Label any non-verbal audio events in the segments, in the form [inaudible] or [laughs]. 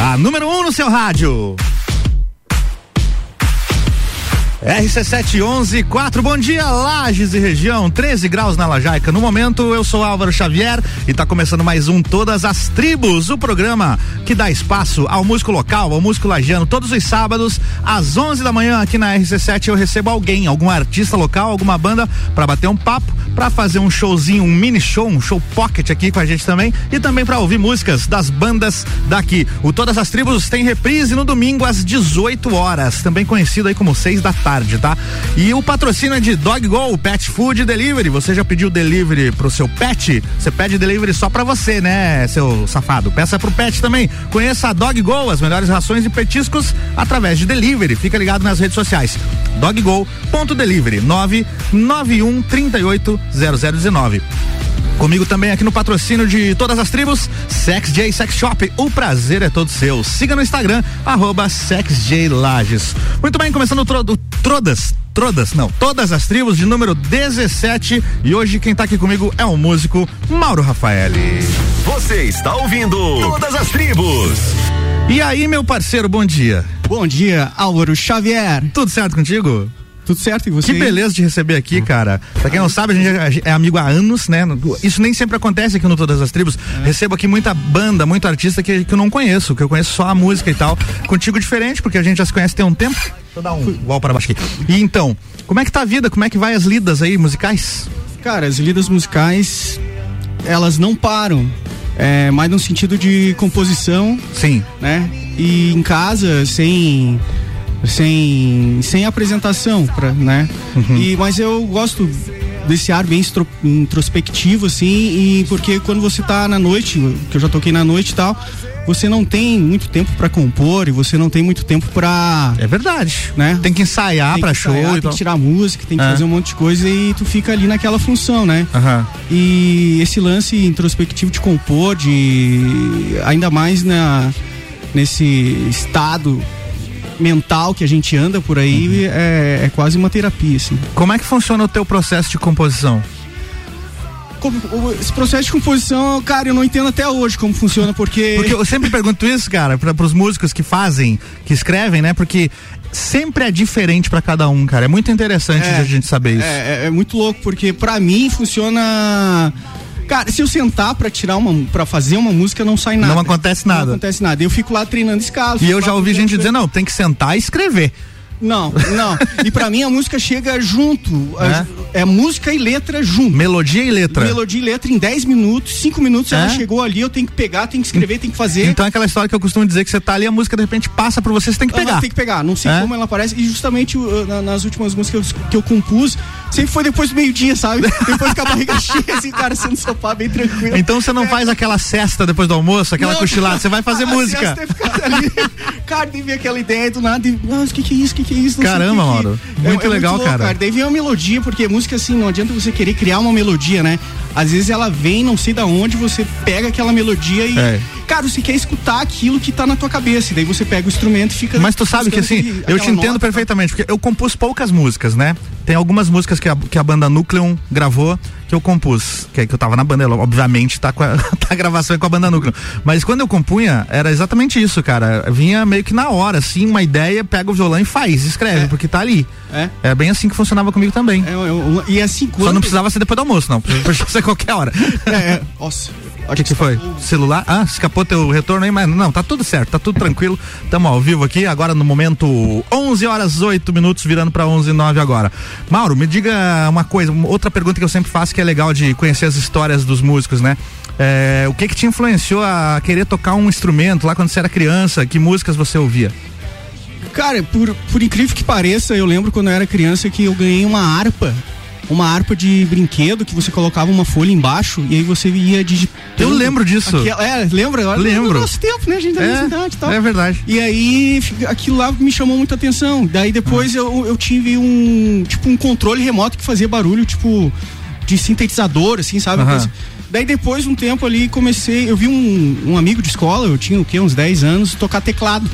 A número 1 um no seu rádio. RC711, 4, bom dia, Lages e região, 13 graus na Lajaica. No momento, eu sou Álvaro Xavier e está começando mais um Todas as Tribos, o programa que dá espaço ao músico local, ao músico lagiano. Todos os sábados, às 11 da manhã, aqui na RC7, eu recebo alguém, algum artista local, alguma banda, para bater um papo, para fazer um showzinho, um mini show, um show pocket aqui com a gente também e também para ouvir músicas das bandas daqui. O Todas as Tribos tem reprise no domingo às 18 horas, também conhecido aí como 6 da tarde tá? E o patrocínio é de Dog Go, Pet Food Delivery. Você já pediu delivery pro seu pet? Você pede delivery só pra você, né, seu safado? Peça pro pet também. Conheça a Dog Go, as melhores rações e petiscos através de delivery. Fica ligado nas redes sociais. Doggo.delivery 991 38 0019. Comigo também aqui no patrocínio de todas as tribos, Sex J Sex Shop. O prazer é todo seu. Siga no Instagram, arroba Lages. Muito bem, começando o, tro, o Trodas. Trodas, não, todas as tribos de número 17. E hoje quem tá aqui comigo é o músico Mauro Rafaeli. Você está ouvindo Todas as Tribos. E aí, meu parceiro, bom dia. Bom dia, Álvaro Xavier. Tudo certo contigo? Tudo certo, e você? Que beleza de receber aqui, cara. Pra quem não sabe, a gente é amigo há anos, né? Isso nem sempre acontece aqui no Todas as Tribos. É. Recebo aqui muita banda, muito artista que, que eu não conheço, que eu conheço só a música e tal. Contigo diferente, porque a gente já se conhece tem um tempo. Eu dar um igual para baixo aqui. E então, como é que tá a vida? Como é que vai as lidas aí musicais? Cara, as lidas musicais, elas não param. É, mais no sentido de composição. Sim. Né? E em casa, sem sem, sem apresentação, pra, né? Uhum. E, mas eu gosto desse ar bem introspectivo, assim, e porque quando você tá na noite, que eu já toquei na noite e tal, você não tem muito tempo para compor e você não tem muito tempo para É verdade. Né? Tem que ensaiar para show, ensaiar, tem que tirar música, tem que é. fazer um monte de coisa e tu fica ali naquela função, né? Uhum. E esse lance introspectivo de compor, de ainda mais na nesse estado mental que a gente anda por aí uhum. é, é quase uma terapia, assim. Como é que funciona o teu processo de composição? esse processo de composição, cara, eu não entendo até hoje como funciona, porque. Porque eu sempre pergunto isso, cara, para os músicos que fazem, que escrevem, né? Porque sempre é diferente para cada um, cara. É muito interessante é, a gente saber isso. É, é, é muito louco, porque para mim funciona Cara, se eu sentar pra tirar uma, pra fazer uma música, não sai nada. Não acontece nada. Não acontece nada. Eu fico lá treinando escala. E eu já ouvi gente dizer, não, tem que sentar e escrever. Não, não. e para mim a música chega junto. É? é? música e letra junto. Melodia e letra. Melodia e letra em 10 minutos, 5 minutos é? ela chegou ali, eu tenho que pegar, tenho que escrever, tenho que fazer. Então é aquela história que eu costumo dizer que você tá ali, a música de repente passa por você, você tem que pegar. tem que pegar, não sei é? como ela aparece. E justamente uh, nas últimas músicas que eu, que eu compus, sempre foi depois do meio-dia, sabe? depois com a barriga [laughs] cheia, assim, cara, sendo sofá bem tranquilo. Então você não é. faz aquela cesta depois do almoço, aquela não, cochilada, você vai fazer [laughs] música. É ali, cara, tem aquela ideia do nada, e, nossa, o que que é isso, o que que é isso? Caramba, Mauro. É, muito é, legal, muito louco, cara. cara. Daí vem uma melodia, porque música assim, não adianta você querer criar uma melodia, né? Às vezes ela vem, não sei da onde, você pega aquela melodia e. É. Cara, você quer escutar aquilo que tá na tua cabeça. E daí você pega o instrumento e fica. Mas tu sabe que assim, eu te entendo nota, perfeitamente, porque eu compus poucas músicas, né? Tem algumas músicas que a, que a banda Núcleo gravou que eu compus, que, que eu tava na banda, obviamente tá, com a, [laughs] tá a gravação com a banda Núcleo. Mas quando eu compunha, era exatamente isso, cara. Vinha meio que na hora, assim, uma ideia, pega o violão e faz, escreve, é. porque tá ali. É. É bem assim que funcionava comigo também. É, eu, e assim, quando... Só não precisava ser depois do almoço, não. [laughs] Podia ser qualquer hora. É, é. Nossa. O que, que foi? Celular? Ah, escapou teu retorno aí, mas não, tá tudo certo, tá tudo tranquilo. Tamo ao vivo aqui, agora no momento 11 horas 8 minutos, virando para 11 e 9 agora. Mauro, me diga uma coisa, outra pergunta que eu sempre faço que é legal de conhecer as histórias dos músicos, né? É, o que que te influenciou a querer tocar um instrumento lá quando você era criança? Que músicas você ouvia? Cara, por, por incrível que pareça, eu lembro quando eu era criança que eu ganhei uma harpa uma harpa de brinquedo que você colocava uma folha embaixo e aí você ia digitando. Eu lembro disso. Aquela, é, lembra? Lembro. No nosso tempo, né? A gente é, cidade e tal. É verdade. E aí aquilo lá me chamou muita atenção. Daí depois ah. eu, eu tive um, tipo, um controle remoto que fazia barulho, tipo, de sintetizador, assim, sabe? Uhum. Daí depois, um tempo ali, comecei. Eu vi um, um amigo de escola, eu tinha o quê? Uns 10 anos, tocar teclado.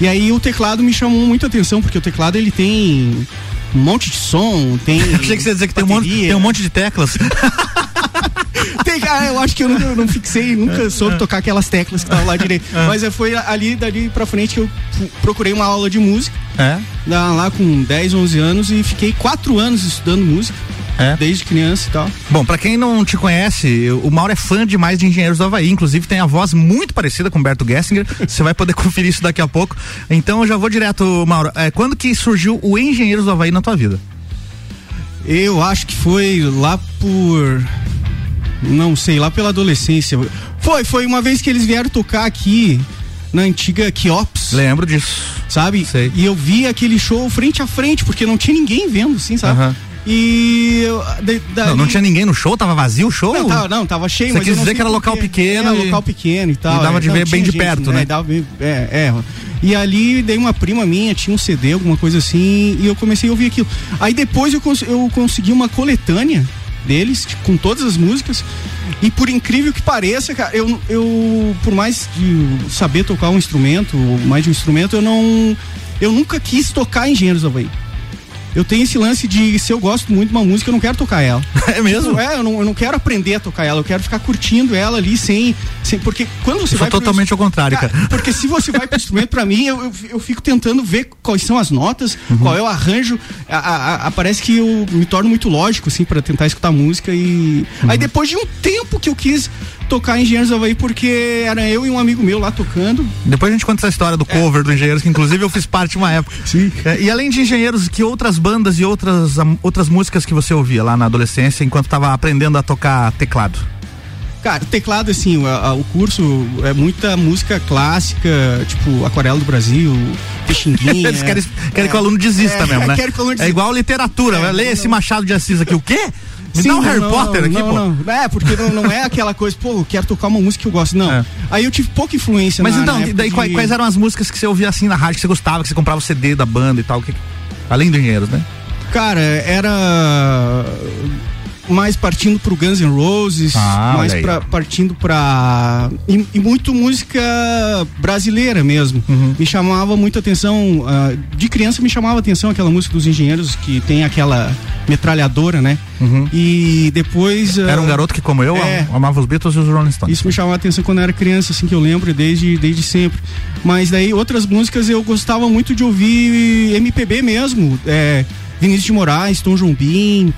E aí o teclado me chamou muita atenção, porque o teclado ele tem um monte de som, tem. [laughs] Eu achei que você ia dizer que tem um, monte, tem um monte de teclas. [laughs] sei, cara, eu acho que eu não, eu não fixei, nunca soube tocar aquelas teclas que estavam lá [laughs] direito. Mas foi ali, dali pra frente que eu procurei uma aula de música. É? Lá com 10, 11 anos e fiquei quatro anos estudando música. É. Desde criança e tal. Bom, para quem não te conhece, o Mauro é fã demais de Engenheiros do Havaí. Inclusive tem a voz muito parecida com Berto Gessinger. [laughs] Você vai poder conferir isso daqui a pouco. Então eu já vou direto, Mauro. É, quando que surgiu o Engenheiros do Havaí na tua vida? Eu acho que foi lá por. Não sei, lá pela adolescência. Foi, foi uma vez que eles vieram tocar aqui na antiga Kiops. Lembro disso. Sabe? Sei. E eu vi aquele show frente a frente, porque não tinha ninguém vendo, assim, sabe? Uhum. E. De, não, não, tinha ninguém no show? Tava vazio o show? Não, tava, não, tava cheio. Você quis dizer que era local pequeno? Era e... local pequeno e tal. E dava é, de ver bem de gente, perto, né? né? Dava, é, é. E ali dei uma prima minha, tinha um CD, alguma coisa assim, e eu comecei a ouvir aquilo. Aí depois eu, cons eu consegui uma coletânea deles, tipo, com todas as músicas. E por incrível que pareça, cara, eu, eu por mais de saber tocar um instrumento, mais de um instrumento, eu não. Eu nunca quis tocar Engenheiros do Havaí eu tenho esse lance de se eu gosto muito de uma música, eu não quero tocar ela. [laughs] É mesmo? É, eu não, eu não quero aprender a tocar ela, eu quero ficar curtindo ela ali sem. sem porque quando você eu vai. totalmente pro, ao contrário, cara, cara. Porque se você vai pro instrumento, pra mim, eu, eu, eu, fico tentando ver quais são as notas, uhum. qual é o arranjo. A, a, a, parece que eu me torno muito lógico, assim, para tentar escutar música e. Uhum. Aí depois de um tempo que eu quis tocar Engenheiros do Havaí porque era eu e um amigo meu lá tocando. Depois a gente conta essa história do cover é. do Engenheiros, que inclusive eu fiz parte uma época. Sim. É, e além de Engenheiros, que outras bandas e outras, outras músicas que você ouvia lá na adolescência enquanto estava aprendendo a tocar teclado? Cara, teclado, assim, o, a, o curso é muita música clássica, tipo Aquarela do Brasil, Pixinguinha. [laughs] Eles querem, querem é, que o aluno desista é, mesmo, né? É igual literatura, é, lê esse Machado de Assis aqui, o quê? Sim, dá um Harry não, Potter aqui, não, pô. Não. É, porque não, não é [laughs] aquela coisa, pô, eu quero tocar uma música que eu gosto. Não. É. Aí eu tive pouca influência Mas na, então, na daí de... quais, eram as músicas que você ouvia assim na rádio, que você gostava, que você comprava o CD da banda e tal? Que... Além do Engenheiros, né? Cara, era mais partindo pro Guns N' Roses, ah, mais pra, partindo pra. E, e, muito música brasileira mesmo. Uhum. Me chamava muita atenção. Uh, de criança me chamava atenção aquela música dos engenheiros que tem aquela metralhadora, né? Uhum. E depois. Uh, era um garoto que, como eu, é, amava os Beatles e os Rolling Stones. Isso me chamava atenção quando eu era criança, assim, que eu lembro desde, desde sempre. Mas daí outras músicas eu gostava muito de ouvir MPB mesmo. É, Vinícius de Moraes, Tom Jobim.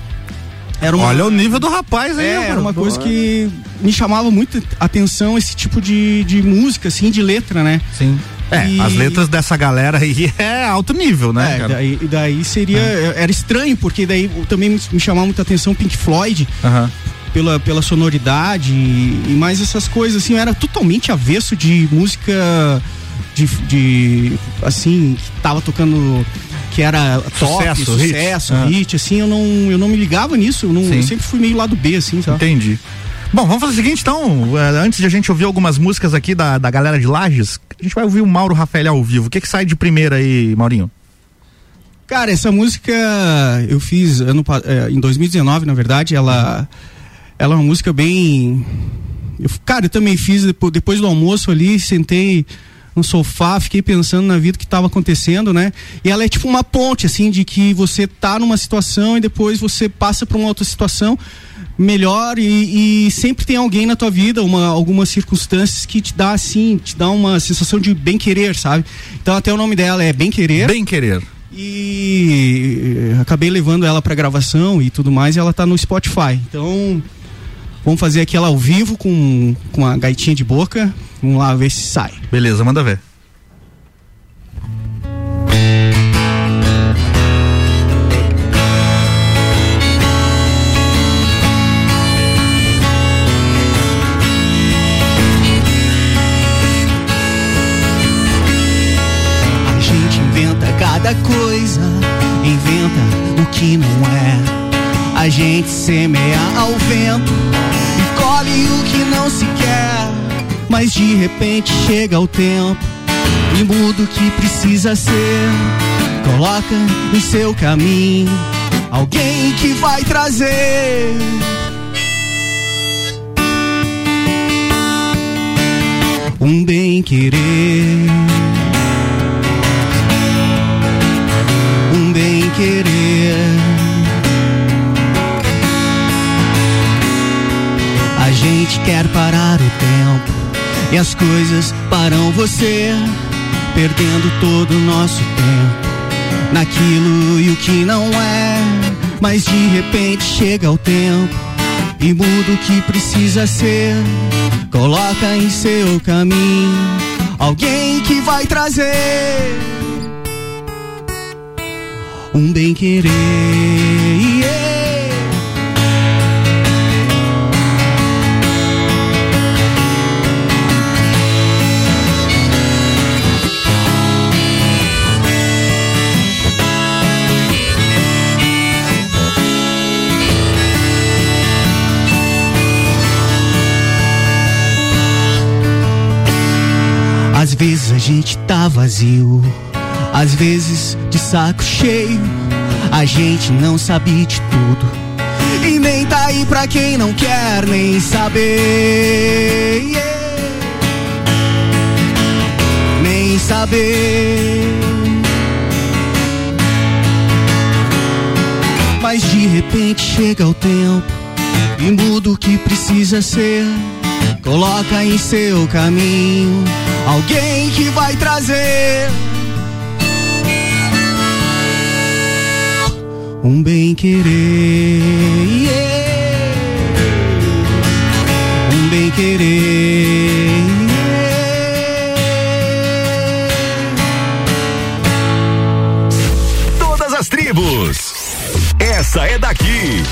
Era uma, Olha o nível do rapaz aí. É, era uma coisa que me chamava muito atenção esse tipo de, de música, assim, de letra, né? Sim. É, e... as letras dessa galera aí [laughs] é alto nível, né? É, cara? Daí, daí seria. É. Era estranho, porque daí também me chamava muita atenção Pink Floyd. Uhum. Pela, pela sonoridade e, e mais essas coisas, assim, eu era totalmente avesso de música de, de assim, que tava tocando que era top, sucesso, sucesso hit, hit assim, eu não, eu não me ligava nisso, eu, não, eu sempre fui meio lado B, assim, sabe? Entendi. Bom, vamos fazer o seguinte, então, eh, antes de a gente ouvir algumas músicas aqui da, da galera de Lages, a gente vai ouvir o Mauro Rafael ao vivo. O que que sai de primeira aí, Maurinho? Cara, essa música eu fiz ano, eh, em 2019, na verdade, ela, ela é uma música bem. Eu, cara, eu também fiz depois, depois do almoço ali, sentei no sofá, fiquei pensando na vida que estava acontecendo, né? E ela é tipo uma ponte, assim, de que você tá numa situação e depois você passa para uma outra situação melhor e, e, sempre tem alguém na tua vida, uma, algumas circunstâncias que te dá assim, te dá uma sensação de bem querer, sabe? Então até o nome dela é Bem Querer. Bem Querer. E acabei levando ela para gravação e tudo mais, e ela tá no Spotify. Então, vamos fazer aqui ela ao vivo com com a gaitinha de boca. Vamos lá ver se sai. Beleza, manda ver. A gente inventa cada coisa, inventa o que não é. A gente semeia ao vento e colhe o que não se quer. Mas de repente chega o tempo e muda o que precisa ser. Coloca em seu caminho alguém que vai trazer. Um bem querer. Um bem querer. Gente quer parar o tempo e as coisas param você, perdendo todo o nosso tempo naquilo e o que não é. Mas de repente chega o tempo e muda o que precisa ser. Coloca em seu caminho alguém que vai trazer um bem querer. Yeah. Vezes a gente tá vazio, às vezes de saco cheio. A gente não sabe de tudo e nem tá aí pra quem não quer nem saber. Yeah. Nem saber. Mas de repente chega o tempo e muda o que precisa ser. Coloca em seu caminho alguém que vai trazer um bem querer, yeah. um bem querer. Todas as tribos. Essa é daqui.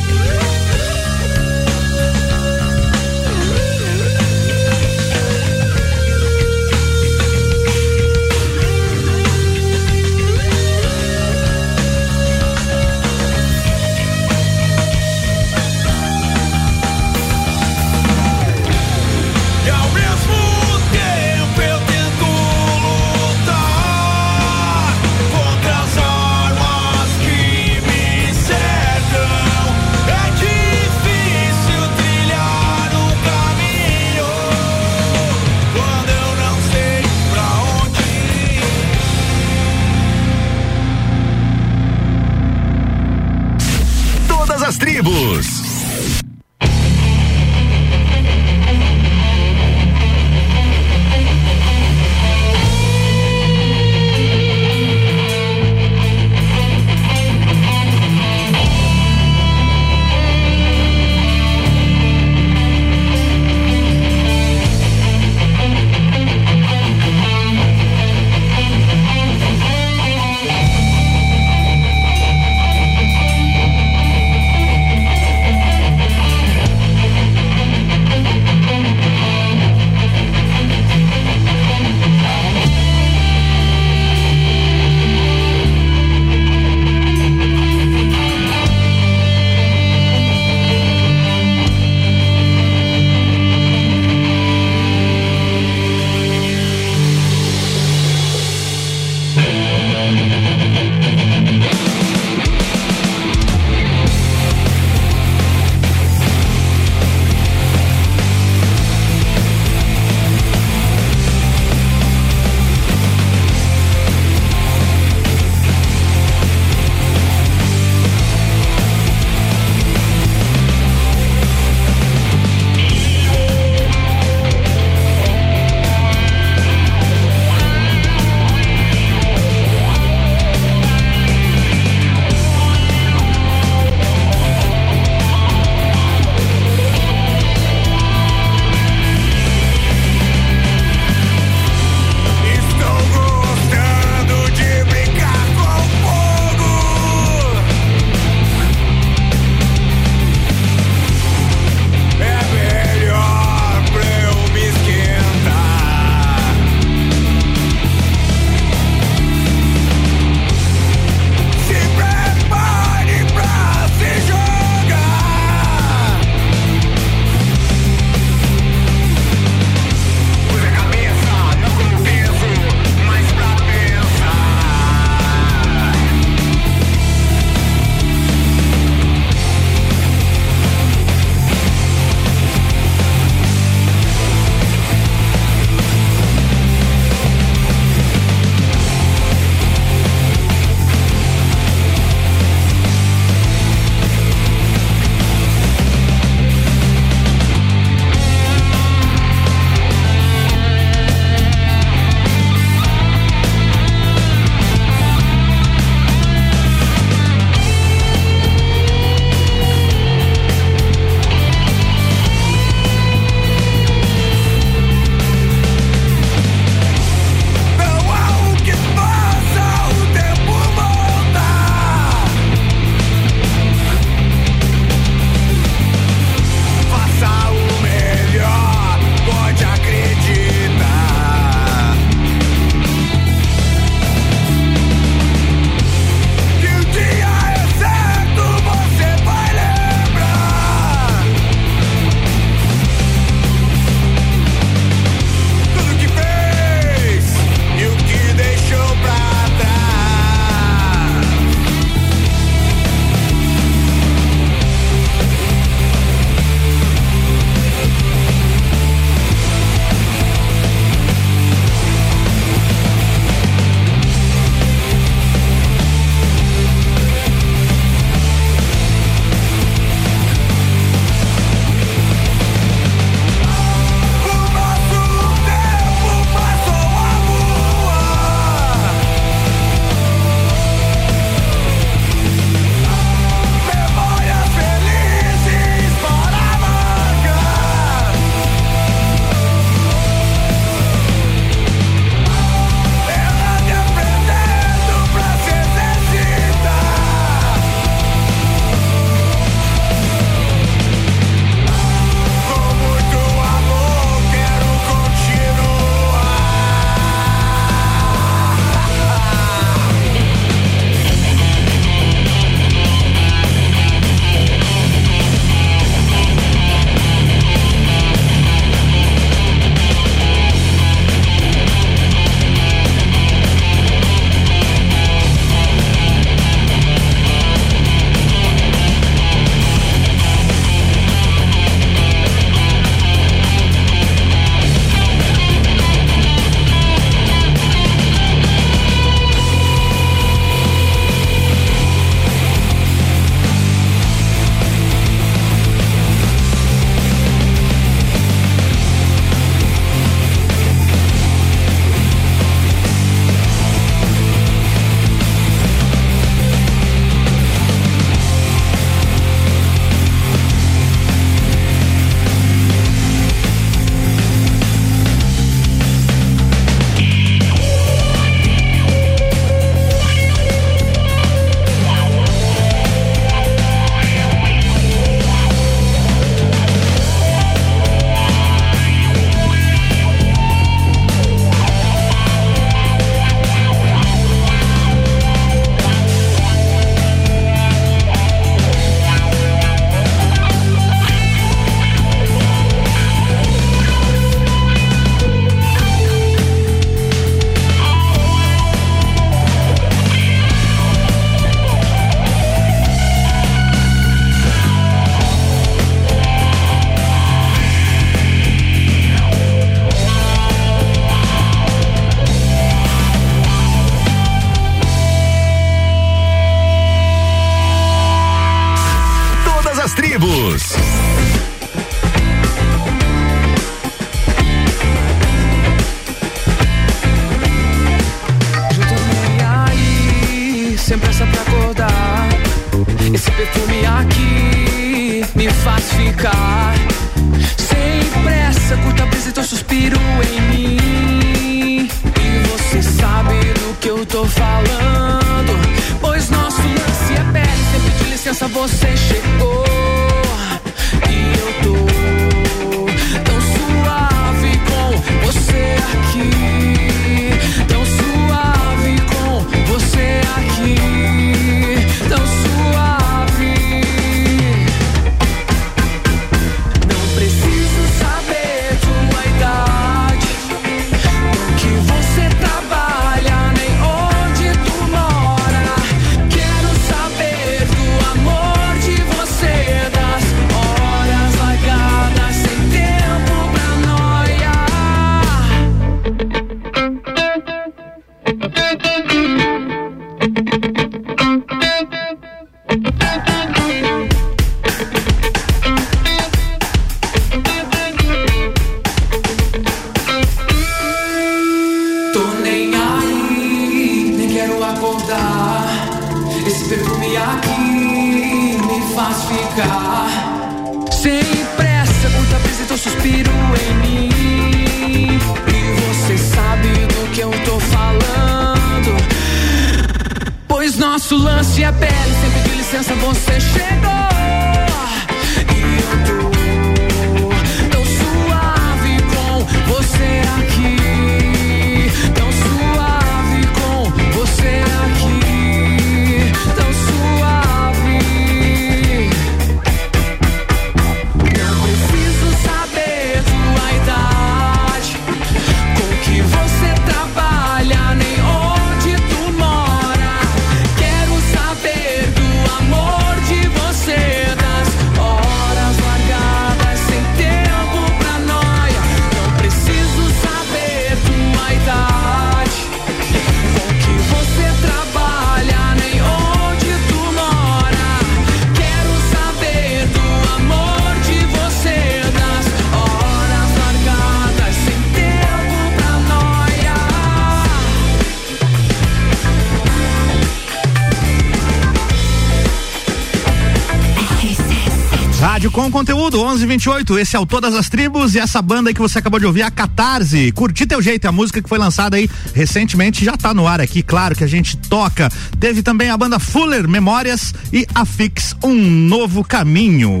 28. Esse é o Todas as Tribos e essa banda que você acabou de ouvir, a Catarse. Curti teu jeito, a música que foi lançada aí recentemente, já tá no ar aqui, claro que a gente toca. Teve também a banda Fuller Memórias e a Fix Um Novo Caminho.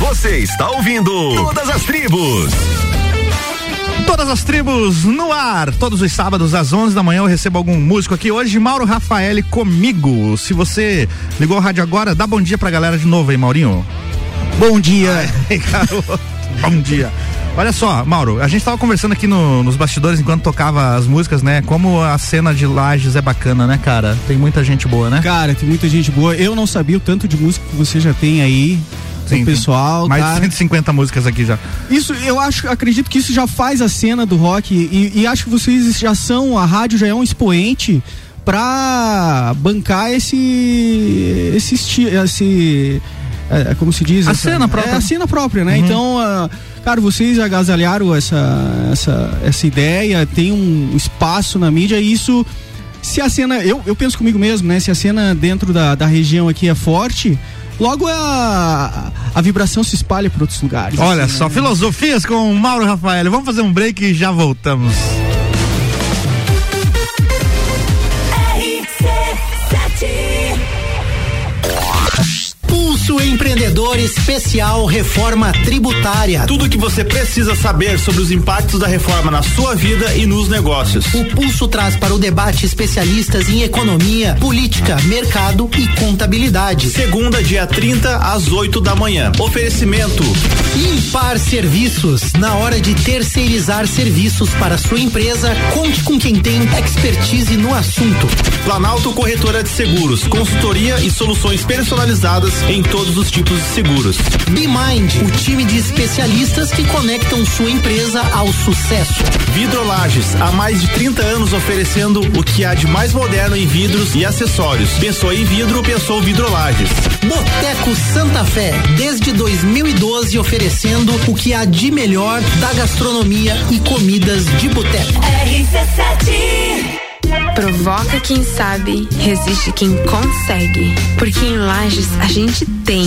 Você está ouvindo Todas as Tribos. Todas as tribos no ar, todos os sábados às 11 da manhã eu recebo algum músico aqui. Hoje, Mauro Rafael comigo. Se você ligou o rádio agora, dá bom dia pra galera de novo aí, Maurinho. Bom dia. [laughs] Bom dia. Olha só, Mauro, a gente tava conversando aqui no- nos bastidores enquanto tocava as músicas, né? Como a cena de Lages é bacana, né, cara? Tem muita gente boa, né? Cara, tem muita gente boa. Eu não sabia o tanto de música que você já tem aí. Sim, o pessoal, Mais de cara. 150 músicas aqui já. Isso, eu acho, acredito que isso já faz a cena do rock e, e acho que vocês já são, a rádio já é um expoente pra bancar esse, esse, esse é, como se diz? A essa- cena própria. É, a cena própria, né? Uhum. Então, ah, cara, vocês agasalharam essa, essa, essa ideia, tem um espaço na mídia e isso, se a cena, eu, eu penso comigo mesmo, né? Se a cena dentro da, da região aqui é forte, logo a, a vibração se espalha para outros lugares. Olha assim, só, né? filosofias com o Mauro Rafael. Vamos fazer um break e já voltamos. Empreendedor Especial Reforma Tributária. Tudo o que você precisa saber sobre os impactos da reforma na sua vida e nos negócios. O Pulso traz para o debate especialistas em economia, política, mercado e contabilidade. Segunda, dia 30, às 8 da manhã. Oferecimento. Impar Serviços. Na hora de terceirizar serviços para sua empresa, conte com quem tem expertise no assunto. Planalto Corretora de Seguros. Consultoria e soluções personalizadas em todos os tipos de seguros. BeMind, o time de especialistas que conectam sua empresa ao sucesso. Vidrolages. Há mais de 30 anos oferecendo o que há de mais moderno em vidros e acessórios. Pensou em vidro, pensou Vidrolages. Boteco Santa Fé, desde 2012 oferecendo o que há de melhor da gastronomia e comidas de boteco. Provoca quem sabe, resiste quem consegue. Porque em Lages a gente tem.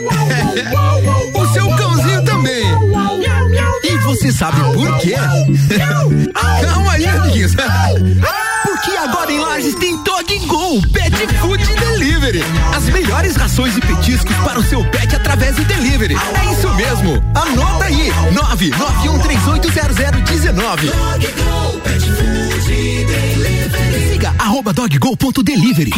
O seu cãozinho também. E você sabe por quê? [laughs] Calma aí, amiguinhos. [laughs] Porque agora em Lages tem Dog Go Pet Food Delivery. As melhores rações e petiscos para o seu pet através do delivery. É isso mesmo. Anota aí. 991380019. Siga arroba doggo.delivery.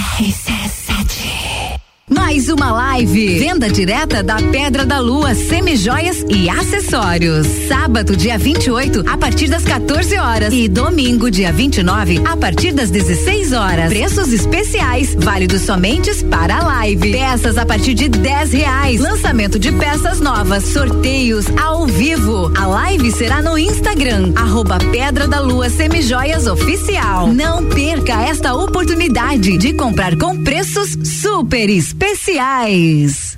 Mais uma live. Venda direta da Pedra da Lua, semijoias e acessórios. Sábado, dia 28, a partir das 14 horas. E domingo, dia 29, a partir das 16 horas. Preços especiais, válidos somente para a live. Peças a partir de 10 reais. Lançamento de peças novas, sorteios ao vivo. A live será no Instagram, arroba Pedra da Lua Semijoias Oficial. Não perca esta oportunidade de comprar com preços super especiais especiais.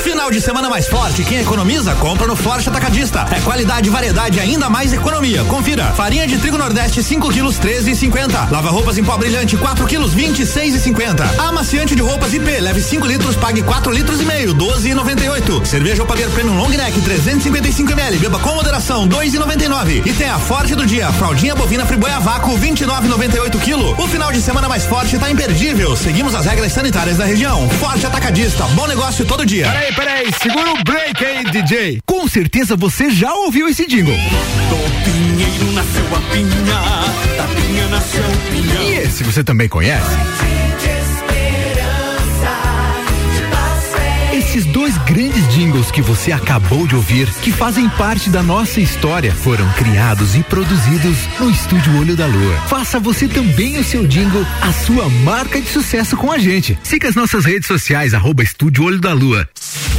Final de semana mais forte, quem economiza, compra no Forte Atacadista. É qualidade, variedade ainda mais economia. Confira. Farinha de trigo Nordeste 5 quilos 13,50. Lava roupas em pó brilhante 4 quilos 26,50. Amaciante de roupas IP, leve 5 litros, pague 4 litros e meio 12,98. Cerveja Opaguer Premium Long Neck 355 ml, beba com moderação 2,99. E tem a Forte do dia, fraldinha bovina friboia vácuo 29,98 quilo. O final de semana mais forte tá imperdível. Seguimos as regras sanitárias da região. Forte Atacadista, bom negócio todo dia. Peraí, peraí, segura o break aí, DJ. Com certeza você já ouviu esse jingle. Do pinheiro nasceu a pinha, da pinha nasceu o pinhão. E esse você também conhece? Esses dois grandes jingles que você acabou de ouvir, que fazem parte da nossa história, foram criados e produzidos no Estúdio Olho da Lua. Faça você também o seu jingle, a sua marca de sucesso com a gente. Siga as nossas redes sociais, arroba Estúdio Olho da Lua.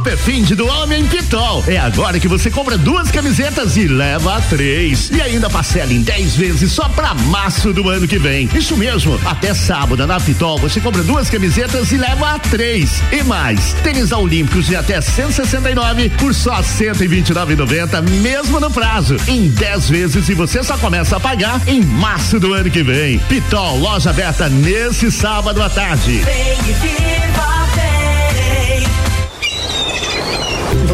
Super fim de do Homem Pitol. É agora que você compra duas camisetas e leva três. E ainda parcela em 10 vezes só pra março do ano que vem. Isso mesmo, até sábado na Pitol você compra duas camisetas e leva três. E mais, tênis olímpicos de até 169 por só 129,90 mesmo no prazo. Em 10 vezes e você só começa a pagar em março do ano que vem. Pitol, loja aberta nesse sábado à tarde.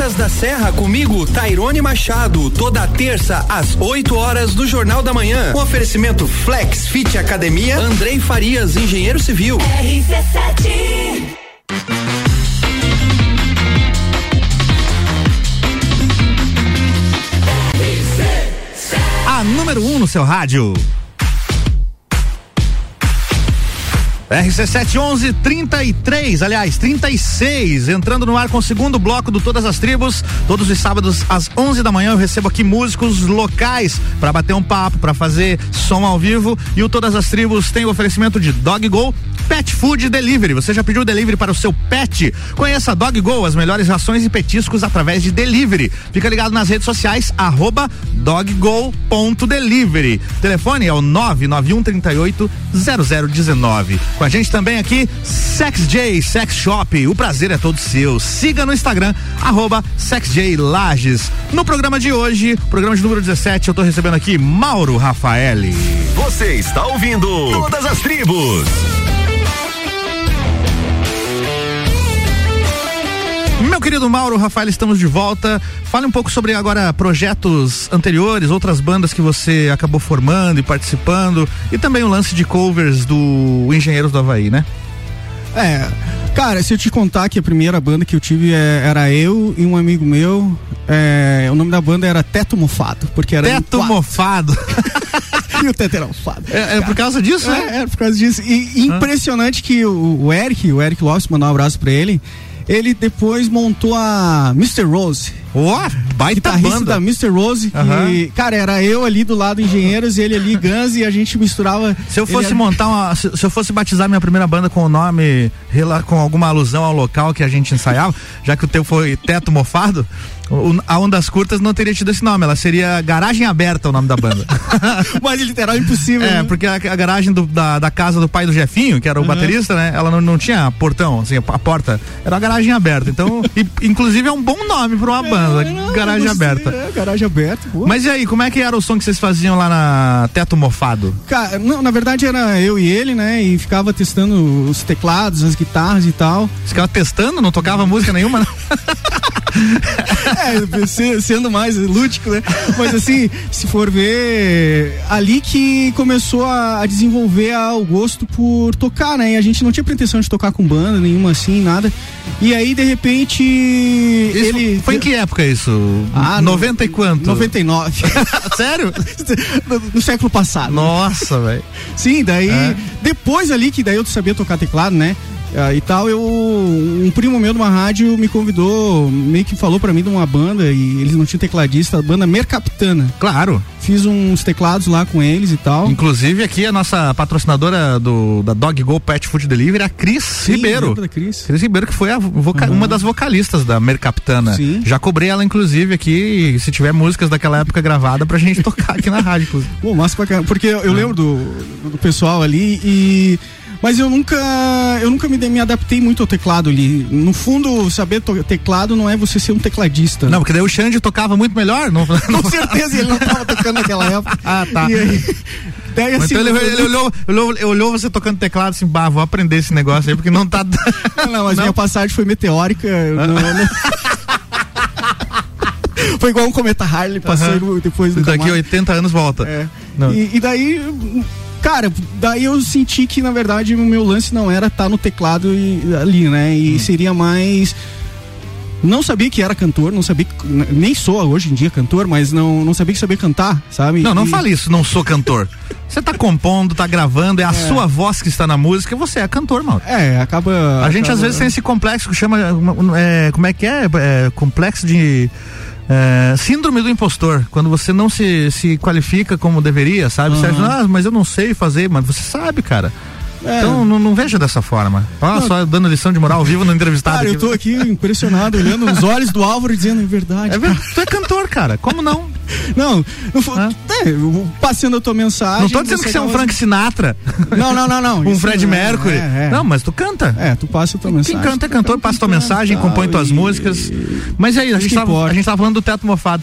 Praças da Serra comigo, Tairone Machado, toda terça às 8 horas do Jornal da Manhã. Com oferecimento Flex Fit Academia, Andrei Farias, engenheiro civil. RC7. A número 1 um no seu rádio. RC711 33, aliás, 36, entrando no ar com o segundo bloco do Todas as Tribos. Todos os sábados às 11 da manhã eu recebo aqui músicos locais para bater um papo, para fazer som ao vivo. E o Todas as Tribos tem o oferecimento de Dog Go, Pet Food Delivery. Você já pediu delivery para o seu pet? Conheça Dog Go, as melhores rações e petiscos através de delivery. Fica ligado nas redes sociais, arroba doggo.delivery. Telefone é o 991 38 0019. Com a gente também aqui, Sex J Sex Shop. O prazer é todo seu. Siga no Instagram, arroba SexJLages. No programa de hoje, programa de número 17, eu tô recebendo aqui Mauro Rafaeli. Você está ouvindo Todas as Tribos. Meu querido Mauro Rafael, estamos de volta. Fale um pouco sobre agora projetos anteriores, outras bandas que você acabou formando e participando, e também o lance de covers do Engenheiros do Havaí, né? É, cara, se eu te contar que a primeira banda que eu tive é, era eu e um amigo meu, é, o nome da banda era Teto Mofado, porque era Teto Mofado. [laughs] e o teto era mofado. É, é por causa disso, é? É, por causa disso. E, impressionante que o, o Eric, o Eric Lopes, mandar um abraço pra ele, ele depois montou a Mr. Rose. Ó, oh, baita banda. da Mr. Rose, que, cara, era eu ali do lado Engenheiros e ele ali Guns e a gente misturava. Se eu fosse era- montar uma. Se, se eu fosse batizar minha primeira banda com o nome, com alguma alusão ao local que a gente ensaiava, já que o teu foi Teto Mofado, o- a Ondas Curtas não teria tido esse nome, ela seria Garagem Aberta o nome da banda. [laughs] Mas literal impossível. É, né? porque a, a garagem do- da, da casa do pai do Jefinho, que era o Uhum. baterista, né? Ela não, não tinha portão, assim, a, porta. Era a garagem aberta. Então, [laughs] e- inclusive é um bom nome pra uma banda, garagem gostei, aberta. é, garagem aberta. boa. Mas e aí, como é que era o som que vocês faziam lá na Teto Mofado? Cara, não, na verdade era eu e ele, né? E ficava testando os teclados, as guitarras e tal. Você ficava testando, não tocava música nenhuma? [laughs] [laughs] É, se- sendo mais lúdico, né? Mas assim, se for ver, ali que começou a, a desenvolver a- o gosto por tocar, né? E a gente não tinha pretensão de tocar com banda nenhuma assim, nada. E aí, de repente, Isso ele. Foi em que época isso? Ah, no- 90 e quanto? 99. [laughs] Sério? no, no século passado. Nossa, velho. Sim, daí É. depois ali que daí eu sabia tocar teclado, né? Ah, e tal, eu um primo meu de uma rádio me convidou, meio que falou pra mim de uma banda e eles não tinham tecladista, a banda Mercapitana. Claro. Fiz uns teclados lá com eles e tal. Inclusive aqui a nossa patrocinadora do, da Dog Go Pet Food Delivery, a Cris Ribeiro. lembro da Cris. Ribeiro, que foi voca- uma das vocalistas da Mercapitana. Sim. Já cobrei ela, inclusive, aqui, se tiver músicas daquela época gravada, pra gente [laughs] tocar aqui na rádio. pra caramba. Porque eu, eu lembro do, do pessoal ali e. Mas eu nunca, eu nunca me, me adaptei muito ao teclado ali. No fundo, saber teclado não é você ser um tecladista. Não, porque daí o Xande tocava muito melhor. Não, [laughs] não... Com certeza ele não tava tocando naquela época. [laughs] Ah, tá. Aí, daí assim. então ele, eu- ele olhou, olhou, ele olhou você tocando teclado assim, bah, vou aprender esse negócio aí, porque não tá. [laughs] Não, não, mas minha passagem foi meteórica. não- não- foi igual um cometa Harley, Aham. no- depois do Daqui a 80 anos volta. É. E, e daí, cara, daí eu senti que na verdade o meu lance não era estar no teclado e- ali, né? Hum. E seria mais. Não sabia que era cantor, não sabia que, nem sou hoje em dia cantor, mas não, não sabia que sabia cantar, sabe? Não, não E- fale isso, não sou cantor. Você tá compondo, tá gravando, é a sua voz que está na música, você é cantor, mano. É, acaba. A gente acaba- às vezes tem esse complexo que chama. é, como é que é? É, complexo de. É, síndrome do impostor, quando você não se, se qualifica como deveria, sabe? Você acha, ah, mas eu não sei fazer, mas você sabe, cara. É. Então não, não veja dessa forma. Não. só dando lição de moral ao vivo no entrevistado. Cara, eu aqui. tô aqui impressionado, olhando nos olhos do Álvaro dizendo, é verdade. É verdade, tu é cantor, cara. Como não? Não, não foi, é, eu- passando a tua mensagem. Não tô dizendo que você é um Frank Sinatra. Não, não, não, não. [laughs] um Fred não é, Mercury. é, é. Não, mas tu canta. É, tu passa a tua mensagem. Quem canta é cantor, passa tua mensagem, tal, compõe tuas e- músicas. Mas aí, a Isso gente, tava, a gente tava falando do teto mofado.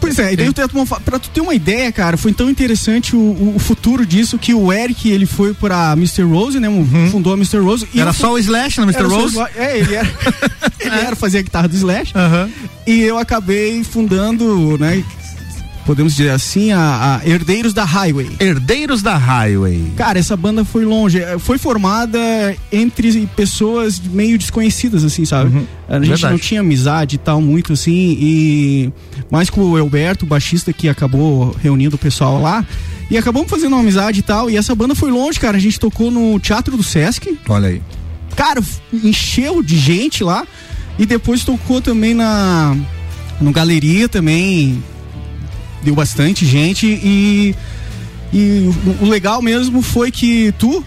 Pois é, e daí o Teto Mofado, pra tu ter uma ideia, cara, foi tão interessante o, o- futuro disso que o Eric, ele foi pra Mr. Rose, né, fundou a Mr. Rose. Uhum. Era só o Slash na Mr. Só Rose? Slash, É, ele era, [laughs] ele era fazer a guitarra do Slash. Aham. E eu acabei fundando, né, podemos dizer assim, a, a Herdeiros da Highway. Herdeiros da Highway. Cara, essa banda foi longe. eh, Foi formada entre pessoas meio desconhecidas, assim, sabe? Uhum. A gente Verdade. não tinha amizade e tal, muito assim. E mais com o Elberto, o baixista, que acabou reunindo o pessoal lá. E acabamos fazendo uma amizade e tal. E essa banda foi longe, cara. A gente tocou no Teatro do Sesc. Olha aí. Cara, encheu de gente lá. E depois tocou também na. No Galeria também. Deu bastante gente. E. E o, legal mesmo foi que tu.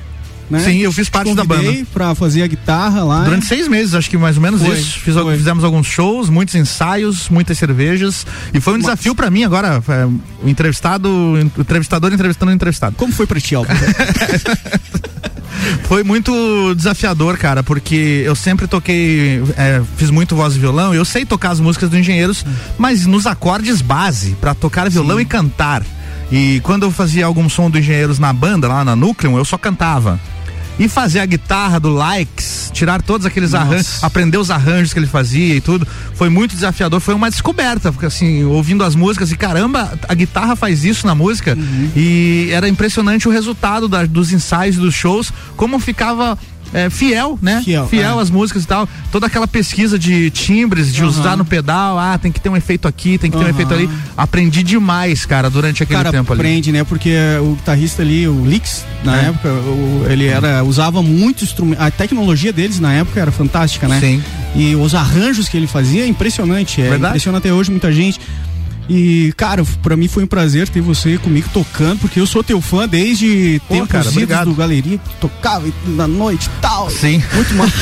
Né, Sim, eu fiz te parte da banda. Pra fazer a guitarra lá. Durante seis meses, acho que mais ou menos Foi, isso. Fiz-. Fizemos alguns shows, muitos ensaios, muitas cervejas. E foi um desafio pra mim agora. é, O entrevistado, o entrevistador entrevistando o entrevistado. Como foi pra ti, Alba? [laughs] Foi muito desafiador, cara, porque eu sempre toquei, é, fiz muito voz e violão, e eu sei tocar as músicas do Engenheiros, mas nos acordes base, pra tocar violão e cantar. E quando eu fazia algum som do Engenheiros na banda, lá na Núcleo, eu só cantava. E fazer a guitarra do Likes, tirar todos aqueles Nossa. arranjos, aprender os arranjos que ele fazia e tudo, foi muito desafiador, foi uma descoberta, porque assim, ouvindo as músicas e caramba, a guitarra faz isso na música Uhum. e era impressionante o resultado da- dos ensaios dos shows, como ficava é, fiel, né? Fiel, é. às músicas e tal. Toda aquela pesquisa de timbres, de Aham. usar no pedal, ah, tem que ter um efeito aqui, tem que ter um Aham. efeito ali. Aprendi demais, cara, durante aquele cara tempo ali. aprende, né? Porque o guitarrista ali, o Lix, na É. época, o- ele era usava muito instrumento. A tecnologia deles na época era fantástica, né? Sim. E os arranjos que ele fazia impressionante. É, Verdade. impressiona até hoje muita gente. E, cara, pra mim foi um prazer ter você comigo tocando, porque eu sou teu fã desde Pô, tempos cara, obrigado. do Galeria, tocava na noite e tal. Sim. Muito mal. [laughs]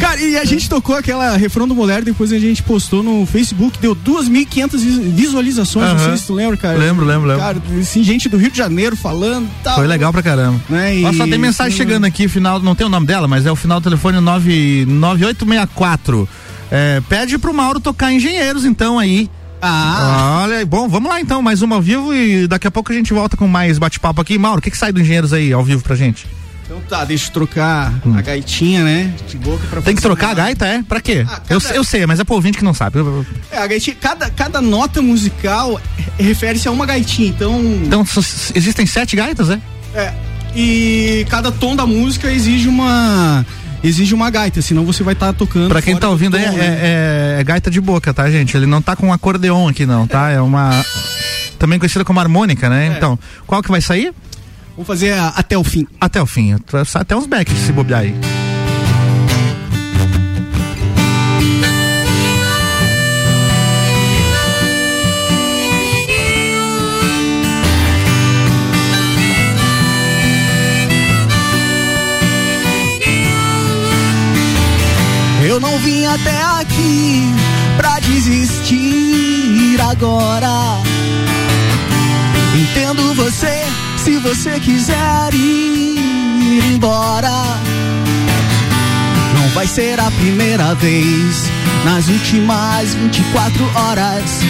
Cara, e a gente tocou aquela refrão do Mulher, depois a gente postou no Facebook, deu 2.500 vis- visualizações, não Aham. sei se tu lembra, cara. Lembro, lembro, lembro. Cara, assim, gente do Rio de Janeiro falando e tal. Foi legal pra caramba. Né? E- só tem mensagem chegando aqui, final, não tem o nome dela, mas é o final do telefone 9, 9864. É, pede pro Mauro tocar Engenheiros, então, aí. Ah. Olha, bom, vamos lá então, mais uma ao vivo e daqui a pouco a gente volta com mais bate-papo aqui. Mauro, o que, que sai do Engenheiros aí ao vivo pra gente? Então tá, deixa eu trocar a gaitinha, né? De boca pra Hum. Tem que trocar a gaita, é? Pra quê? Ah, eu, cada- eu sei, mas é pro ouvinte que não sabe. Eu- É, a gaitinha, cada, cada nota musical refere-se a uma gaitinha, então. Então, existem sete gaitas, é? É. E cada tom da música exige uma. Exige uma gaita, senão você vai estar tocando. Pra quem tá do ouvindo aí, tom, é, né? é- é gaita de boca, tá, gente? Ele não tá com um acordeon aqui, não, tá? É uma. Também conhecida como harmônica, né? É. Então, qual que vai sair? Vou fazer a- até o fim. Até o fim. Até uns backs se bobear aí. Até aqui pra desistir agora. Entendo você se você quiser ir embora. Não vai ser a primeira vez nas últimas 24 horas.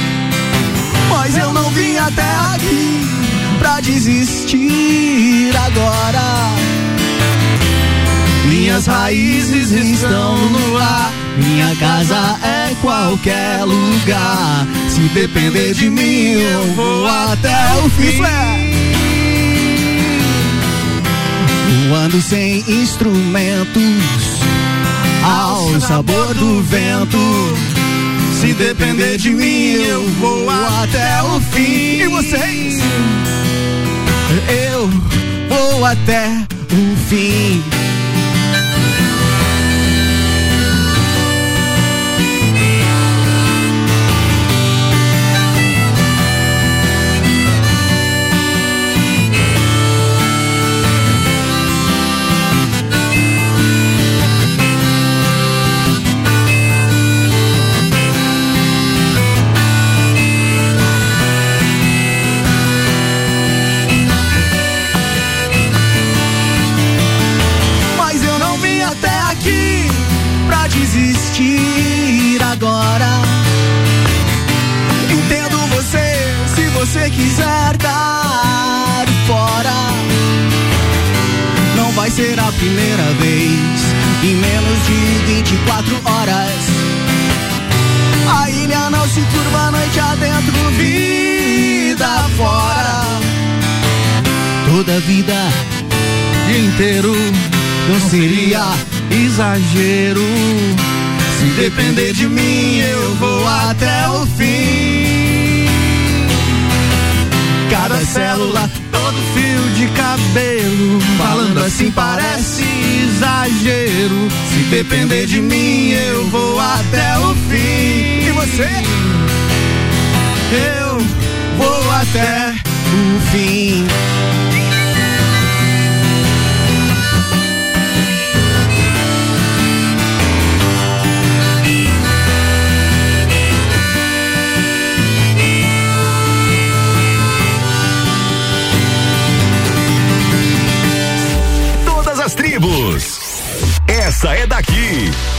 Mas eu não vim até aqui pra desistir agora. Minhas raízes estão no ar. Minha casa é qualquer lugar. Se depender de mim, eu vou até o fim. Voando sem instrumentos, ao sabor do vento. Se depender de mim, eu vou até o fim. E vocês? Eu vou até o fim. quiser dar fora, não vai ser a primeira vez em menos de 24 horas. A ilha não se curva noite adentro, vida fora. Toda vida inteiro não seria exagero. Se depender de mim, eu vou até o fim cada célula, todo fio de cabelo. Falando assim parece exagero. Se depender de mim, eu vou até o fim. E você? Eu vou até o fim. Saia é daqui.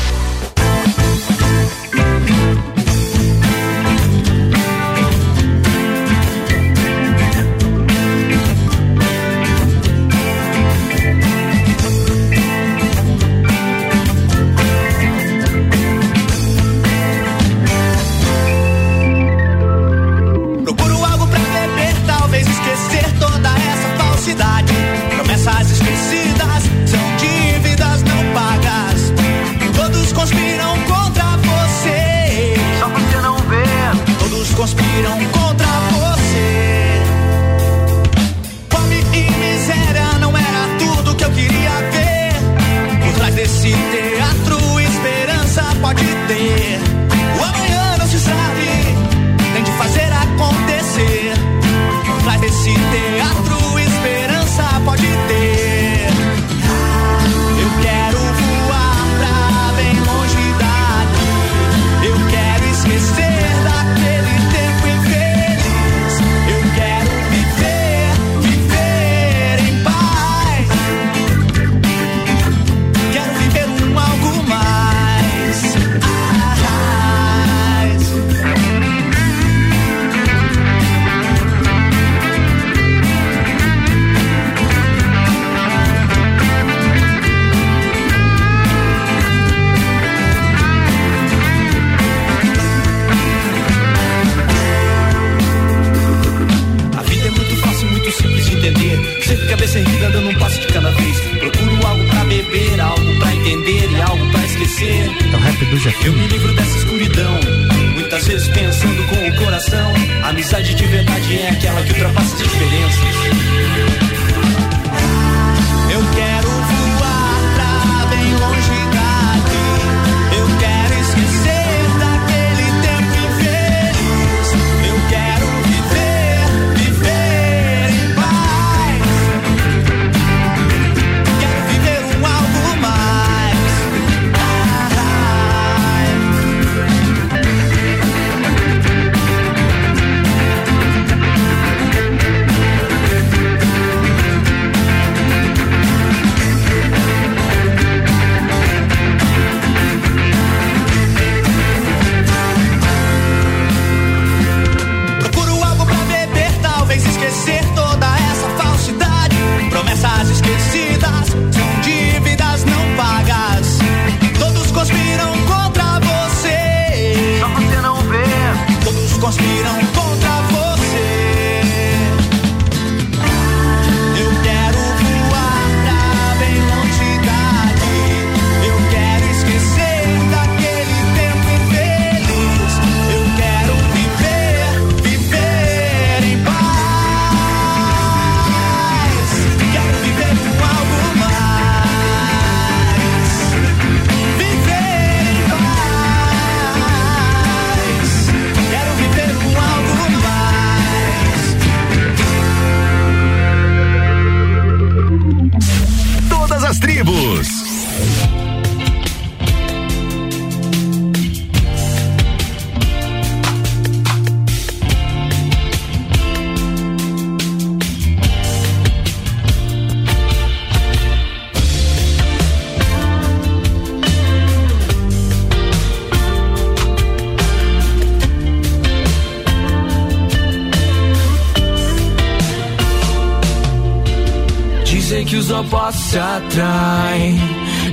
atrai.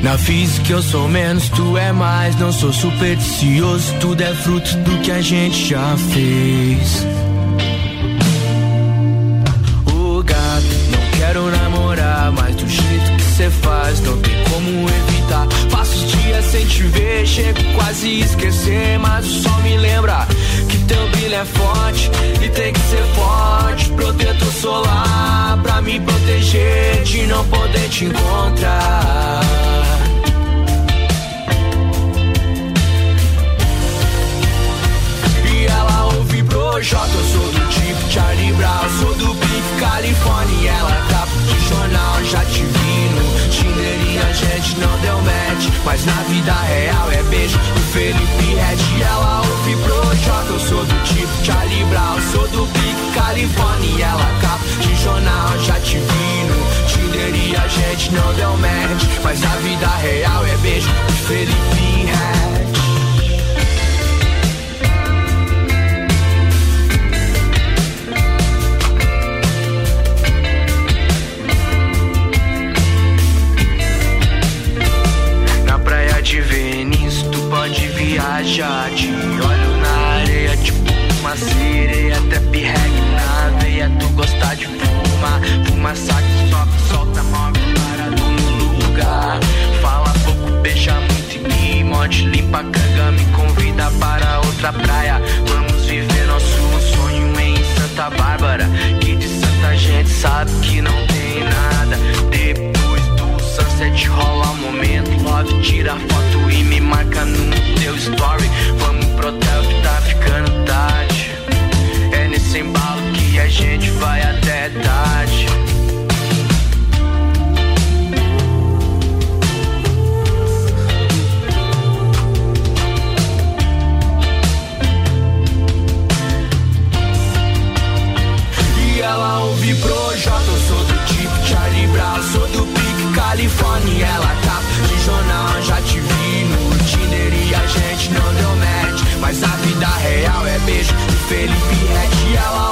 Na física eu sou menos, tu é mais. Não sou supersticioso, tudo é fruto do que a gente já fez. O gato, não quero namorar, mas do jeito que cê faz, não tem como evitar. Faço os dias sem te ver, chego quase esquecer, mas o sol é forte e tem que ser forte. Protetor solar pra me proteger de não poder te encontrar. E ela ouve Projota, eu sou do tipo Charlie Brown, sou do Big California. Ela tá de jornal, já te vi a gente não deu match. Mas na vida real é beijo do Felipe Red. E ela ouve Projota, eu sou do tipo Charlie Brown, sou do Big California. E ela tá de jornal, já te vi no Tinder e a gente não deu match. Mas na vida real é beijo do Felipe Red. Uma sereia. Até pirregue na veia, tu gosta de fumar. Fuma saco, sobe, solta, move, parado no lugar. Fala pouco, beija muito e me. Limpa a canga, me convida para outra praia. Vamos viver nosso sonho em Santa Bárbara. Que de Santa gente sabe que não tem nada. Depois do sunset rola um momento love Tira foto e me marca no teu story Vamos pro hotel que tá vai até tarde E ela ouve Projota, eu sou do tipo Charlie Brown, sou do Big California. E Ela tá de jornal, já te vi no Tinder e a gente não deu match. Mas a vida real é beijo do Felipe Red. E ela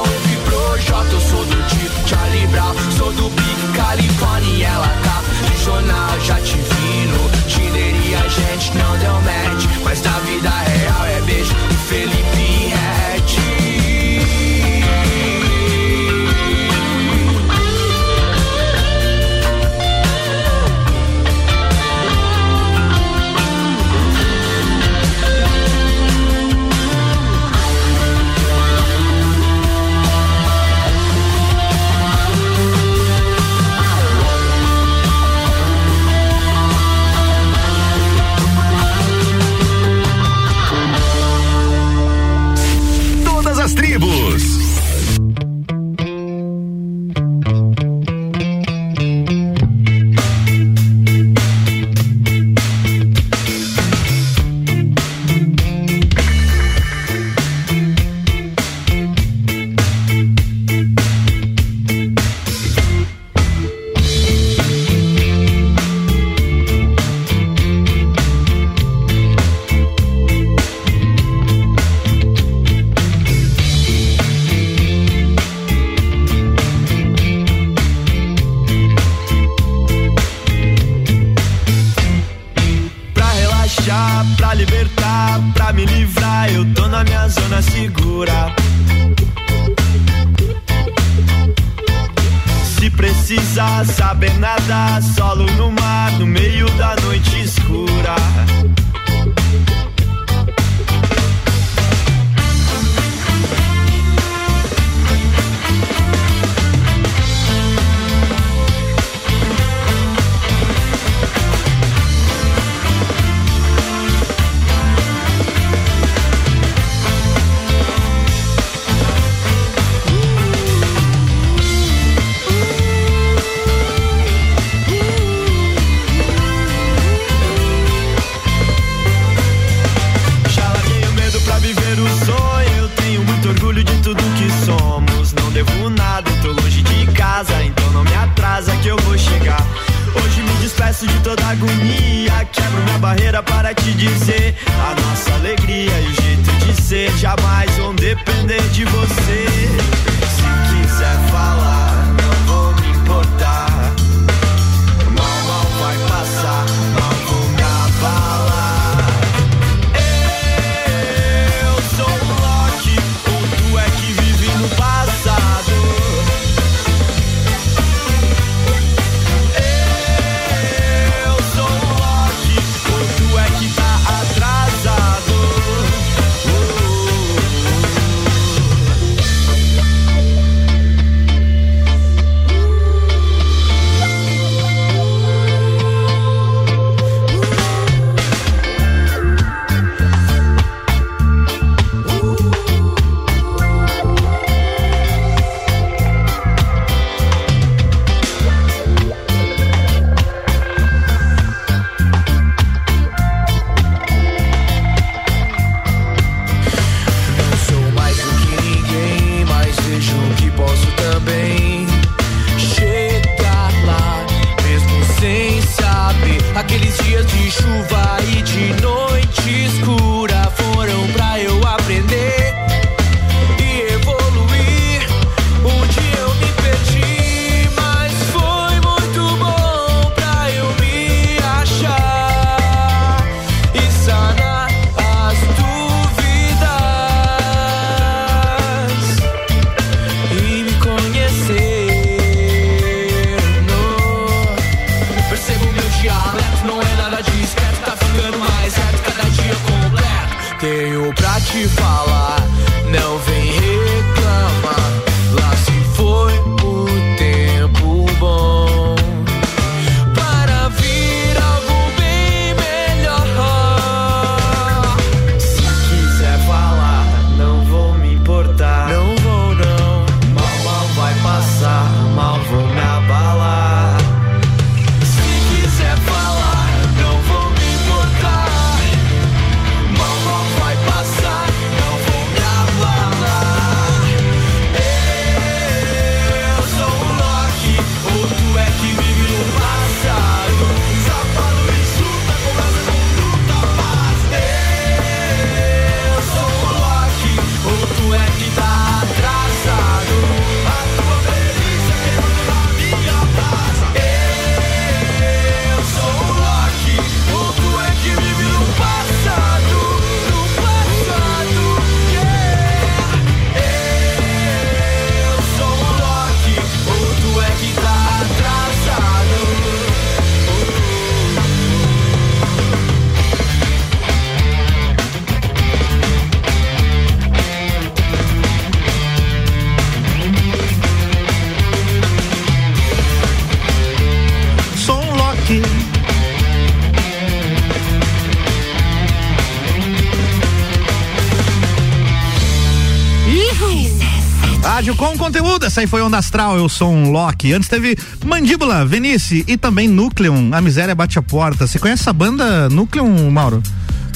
Essa aí foi Onda Astral, eu sou um Loki. Antes teve Mandíbula, Venice e também Núcleon, A Miséria Bate a Porta. Você conhece essa banda Núcleon, Mauro?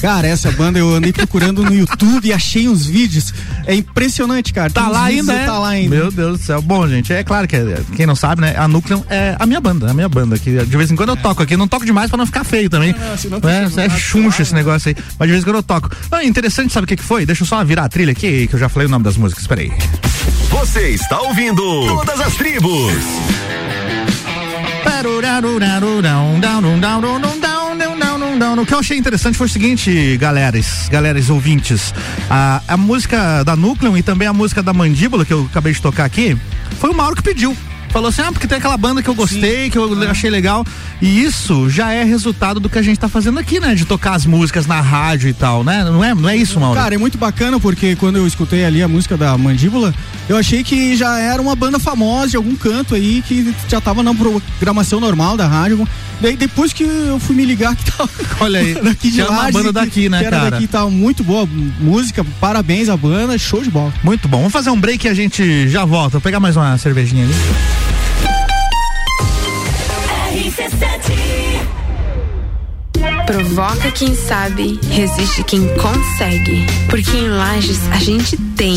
Cara, essa banda eu andei procurando no YouTube e achei uns vídeos. É impressionante, cara. Tá lá ainda, é? Tá lá ainda. Meu Deus do céu. Bom, gente, é claro que é, quem não sabe, né? A Núcleon é a minha banda, a minha banda. Que de vez em quando eu toco aqui. Não toco demais pra não ficar feio também. Não, tá é, é lá, chuncho esse negócio aí. Mas de vez em quando eu toco. Ah, interessante, sabe o que, que foi? Deixa eu só virar a trilha aqui, que eu já falei o nome das músicas. Peraí. Você está ouvindo Todas as Tribos. O que eu achei interessante foi o seguinte, galeras, galeras ouvintes. A, a música da Núcleo e também a música da Mandíbula, que eu acabei de tocar aqui, foi o Mauro que pediu. Falou assim, ah, porque tem aquela banda que eu gostei, que eu achei legal. E isso já é resultado do que a gente tá fazendo aqui, né? De tocar as músicas na rádio e tal, né? Não é, não é isso, Mauro? Cara, é muito bacana porque quando eu escutei ali a música da Mandíbula, eu achei que já era uma banda famosa de algum canto aí que já tava na programação normal da rádio. Daí depois que eu fui me ligar que tava [laughs] Olha aí, [laughs] daqui de era uma banda que- daqui, né, que era cara? daqui tava muito boa música, parabéns à banda, show de bola. Muito bom. Vamos fazer um break e a gente já volta. Vou pegar mais uma cervejinha ali. Provoca quem sabe, resiste quem consegue. Porque em Lages a gente tem.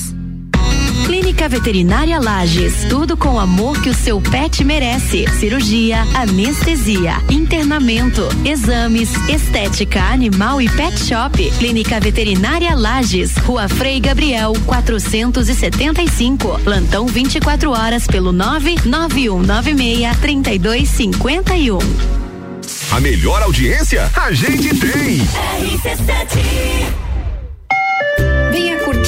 Clínica Veterinária Lages, tudo com o amor que o seu pet merece. Cirurgia, anestesia, internamento, exames, estética animal e pet shop. Clínica Veterinária Lages, Rua Frei Gabriel, 475. Plantão 24 horas pelo 99196 3251. A melhor audiência a gente tem. Venha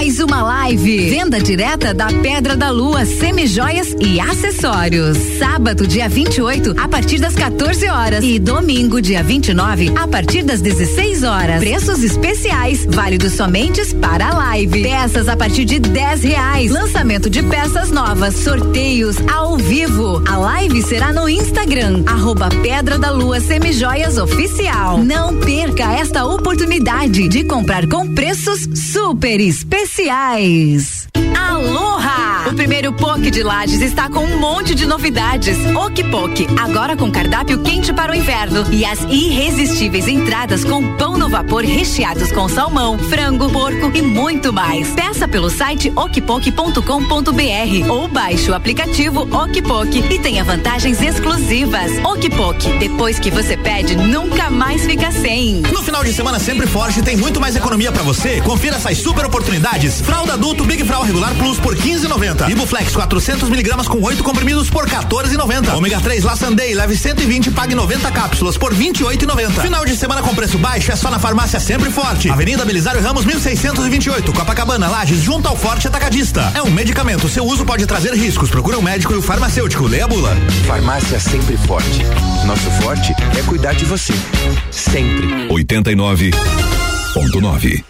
Mais uma live. Venda direta da Pedra da Lua, semijoias e acessórios. Sábado, dia 28, a partir das 14 horas. E domingo, dia 29, a partir das 16 horas. Preços especiais, válidos somente para a live. Peças a partir de 10 reais. Lançamento de peças novas, sorteios ao vivo. A live será no Instagram, arroba Pedra da Lua Semijoias Oficial. Não perca esta oportunidade de comprar com preços super especiais. Aloha! O primeiro POC de Lages está com um monte de novidades. Ok Poke, agora com cardápio quente para o inverno e as irresistíveis entradas com pão no vapor recheados com salmão, frango, porco e muito mais. Peça pelo site okpok.com.br ou baixe o aplicativo Okpok e tenha vantagens exclusivas. Okpok, depois que você pede, nunca mais fica sem. No final de semana sempre forte tem muito mais economia pra você. Confira essas super oportunidades. Fralda adulto Big Frau regular plus por 15,90. Ibuflex 400 miligramas com 8 comprimidos por 14,90. Ômega 3 La Sunday leve 120 e pague 90 cápsulas por 28,90. Final de semana com preço baixo é só na farmácia sempre forte. Avenida Belisário Ramos 1628, Copacabana, Lages, junto ao Forte Atacadista. É um medicamento. Seu uso pode trazer riscos. Procura o médico e o farmacêutico. Leia a bula. Farmácia sempre forte. Nosso forte é cuidar de você. Sempre. 89.9.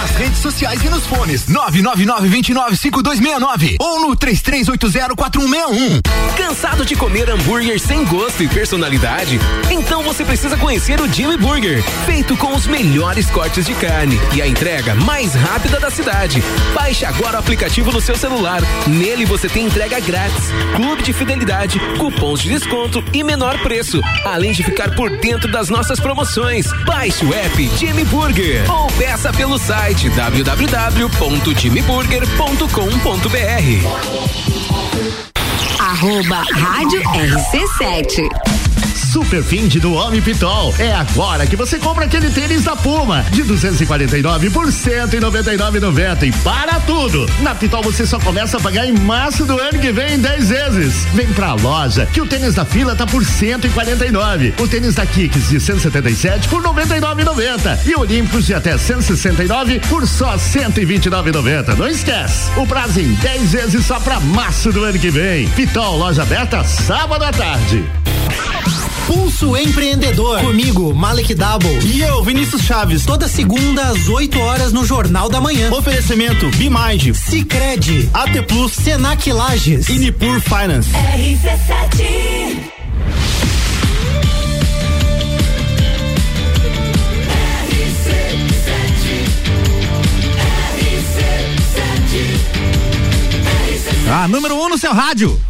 nas redes sociais e nos fones 999-295269 ou no 33804161. Cansado de comer hambúrguer sem gosto e personalidade? Então você precisa conhecer o Jimmy Burger, feito com os melhores cortes de carne e a entrega mais rápida da cidade. Baixe agora o aplicativo no seu celular. Nele você tem entrega grátis, clube de fidelidade, cupons de desconto e menor preço, além de ficar por dentro das nossas promoções. Baixe o app Jimmy Burger ou peça pelo site www.jimmyburger.com.br. Arroba Rádio RC7. Super Find do Homem Pitol. É agora que você compra aquele tênis da Puma de 249 por 199,90 e para tudo. Na Pitol você só começa a pagar em março do ano que vem em 10 vezes. Vem pra loja que o tênis da fila tá por 149. O tênis da Kicks de 177 por 99,90 e Olímpicos de até 169 por só 129,90. Não esquece. O prazo em 10 vezes só pra março do ano que vem. Pitol loja aberta sábado à tarde. Pulso Empreendedor. Comigo, Malek Double. E eu, Vinícius Chaves. Toda segunda às 8 horas no Jornal da Manhã. Oferecimento Bimind, Cicred, AT Plus, Senac Lages e Nipur Finance. RC7. A número 1 um no seu rádio.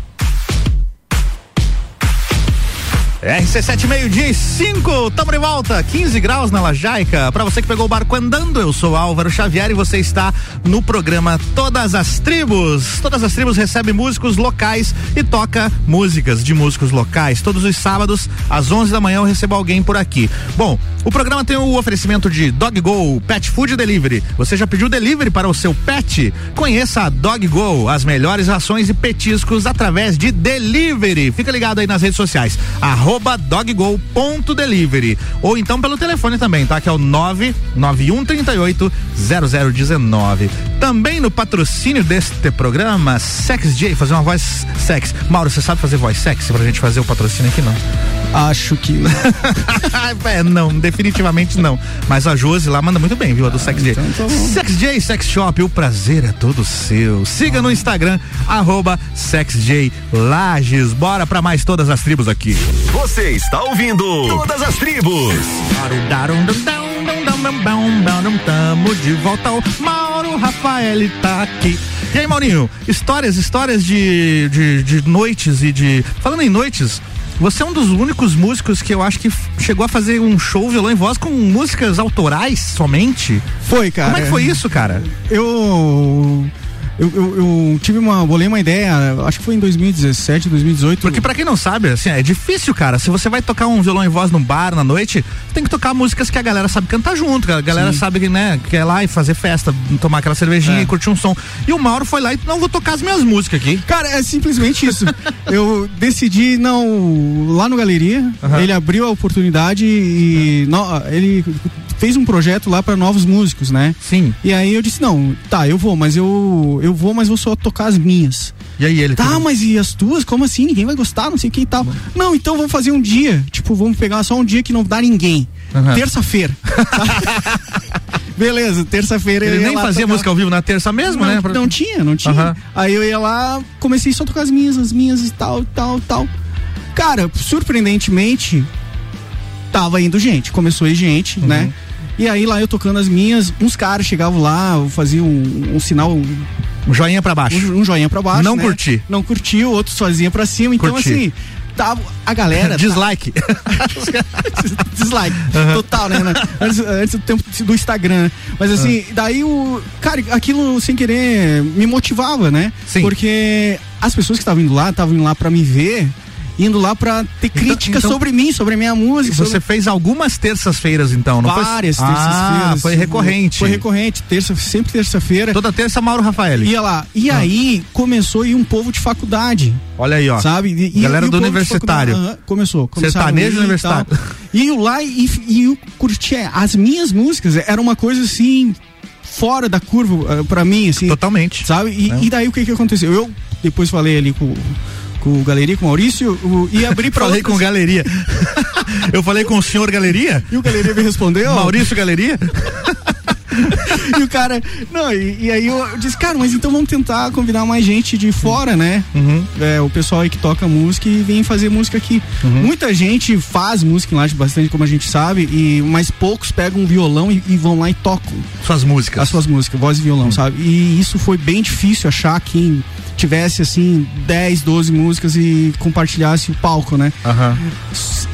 RC7 meio-dia e 5, tamo de volta, 15 graus na Lajaica. Pra você que pegou o barco andando, eu sou Álvaro Xavier e você está no programa Todas as Tribos. Todas as Tribos recebe músicos locais e toca músicas de músicos locais. Todos os sábados, às 11 da manhã, eu recebo alguém por aqui. Bom, o programa tem o oferecimento de Dog Go, Pet Food Delivery. Você já pediu delivery para o seu pet? Conheça a Dog Go, as melhores rações e petiscos através de delivery. Fica ligado aí nas redes sociais. Arroba doggo.delivery. Ou então pelo telefone também, tá? Que é o 99138 0019. Também no patrocínio deste programa, Sex J, fazer uma voz sex. Mauro, você sabe fazer voz sexy pra gente fazer o patrocínio aqui, não? Acho que. [laughs] é, não, definitivamente não. Mas a Josi lá manda muito bem, viu? A do Sex J. então tá Sex J Sex Shop, o prazer é todo seu. Siga no Instagram, arroba SexJ Lages. Bora pra mais todas as tribos aqui. Você está ouvindo Todas as Tribos. Tamo de volta ao Mauro Rafael tá aqui. E aí, Maurinho, histórias, histórias de, de, de noites e de. Falando em noites, você é um dos únicos músicos que eu acho que chegou a fazer um show violão e voz com músicas autorais somente. Foi, cara. Como é que foi isso, cara? Eu. Eu, eu, eu tive uma. Bolei uma ideia, acho que foi em 2017, 2018. Porque pra quem não sabe, assim, é difícil, cara. Se você vai tocar um violão e voz num bar na noite, tem que tocar músicas que a galera sabe cantar junto, que a galera Sim. sabe que, né, quer lá e fazer festa, tomar aquela cervejinha É. e curtir um som. E o Mauro foi lá e não vou tocar as minhas músicas aqui. Cara, é simplesmente isso. [laughs] eu decidi não. Lá no Galeria, ele abriu a oportunidade e no- ele fez um projeto lá pra novos músicos, né? Sim. E aí eu disse: não, tá, eu vou, mas eu, eu vou, mas vou só tocar as minhas. E aí ele. Tá, mas e as tuas? Como assim? Ninguém vai gostar, não sei o que e tal. Não, então vamos fazer um dia. Tipo, vamos pegar só um dia que não dá ninguém. Aham. Terça-feira. [laughs] Beleza, terça-feira eu Ele ia nem fazia tocar. música ao vivo na terça mesmo, não, né? Não tinha, não tinha. Aham. Aí eu ia lá, comecei só a tocar as minhas, as minhas e tal, tal, tal. Cara, surpreendentemente, tava indo gente. Começou a ir gente, Uhum. né? E aí lá eu tocando as minhas, uns caras chegavam lá, eu fazia um, um sinal. Um joinha pra baixo. Um, um joinha pra baixo. Não né? curti. Não curtiu, outros faziam pra cima. Então, Curti. assim, tava. A galera. [laughs] Dislike. [laughs] Dislike. [laughs] Aham. Total, né? né? Antes, antes do tempo do Instagram. Mas assim, Ah. daí o. Cara, aquilo sem querer me motivava, né? Sim. Porque as pessoas que estavam indo lá, estavam indo lá pra me ver, indo lá pra ter crítica então- sobre mim, sobre a minha música. Você sobre... fez algumas terças-feiras, então, não foi? Várias Ah, terças-feiras. foi recorrente. Foi recorrente, terça, sempre terça-feira. Toda terça, Mauro Rafael. Ia lá. E Ah. aí começou a ir um povo de faculdade. Olha aí, ó. Sabe? E- Galera e do universitário. aham, começou. Sertanejo universitário. E eu lá e, e eu curtia as minhas músicas. Era uma coisa assim fora da curva eh, pra mim, assim. Totalmente. Sabe? E, É. e daí o que que aconteceu? Eu depois falei ali com, com o Galeria, com o Maurício, o, e abri pra Falei com galeria. [laughs] Eu falei com o senhor galeria? E o Galeria me respondeu. Maurício Galeria? [laughs] [laughs] e o cara, não, e, e aí eu, eu disse, cara, mas então vamos tentar convidar mais gente de fora, né? Uhum. É, o pessoal aí que toca música e vem fazer música aqui. Uhum. Muita gente faz música em Laje bastante, como a gente sabe, e mas poucos pegam um violão e, e vão lá e tocam suas músicas. As suas músicas, voz e violão, sabe? E isso foi bem difícil achar quem tivesse assim 10, 12 músicas e compartilhasse o palco, né?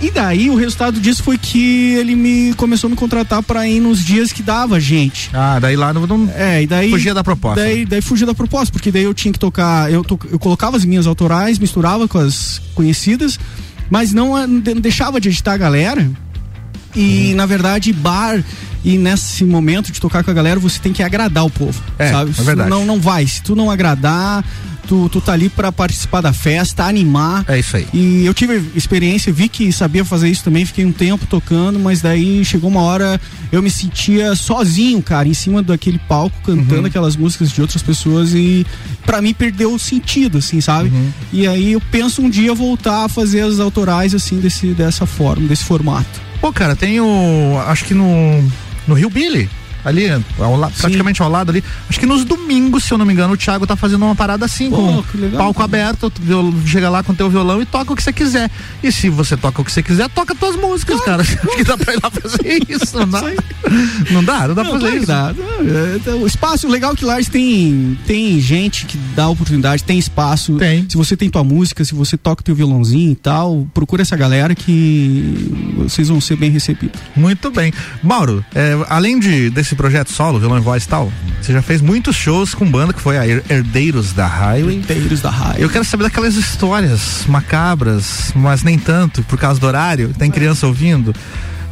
E daí o resultado disso foi que ele me começou a me contratar para ir nos dias que dava gente. Ah, daí lá não, não É, e daí fugia da proposta. Daí, daí fugia da proposta, porque daí eu tinha que tocar, eu, to, eu colocava as minhas autorais, misturava com as conhecidas, mas não, não deixava de agitar a galera. E Uhum. na verdade, bar e nesse momento de tocar com a galera, você tem que agradar o povo, É, sabe? é verdade. Não, não vai. Se tu não agradar, tu, tu tá ali pra participar da festa, animar. É isso aí. E eu tive experiência, vi que sabia fazer isso também, fiquei um tempo tocando, mas daí chegou uma hora eu me sentia sozinho, cara, em cima daquele palco cantando Uhum. aquelas músicas de outras pessoas e pra mim perdeu o sentido, assim, sabe? Uhum. E aí eu penso um dia voltar a fazer as autorais assim desse dessa forma, desse formato. Pô, cara, tem o. Acho que no. No Rio Billy. Ali, ao la- praticamente ao lado ali. Acho que nos domingos, se eu não me engano, o Thiago tá fazendo uma parada assim, Pô, com legal, palco cara. aberto, viol- chega lá com teu violão e toca o que você quiser. E se você toca o que você quiser, toca tuas músicas, cara. [laughs] Acho que dá pra ir lá fazer isso, não dá? Não dá? Não dá pra Não, fazer claro que isso. dá. É, então, O espaço, o legal é que Lars tem, tem gente que dá oportunidade, tem espaço. Tem. Se você tem tua música, se você toca teu violãozinho e tal, procura essa galera que vocês vão ser bem recebidos. Muito bem. Mauro, é, além de, desse projeto solo, violão e voz e tal, você já fez muitos shows com banda que foi a Her- Herdeiros da Highway. Herdeiros da Highway. Eu quero saber daquelas histórias macabras, mas nem tanto, por causa do horário, tem criança ouvindo.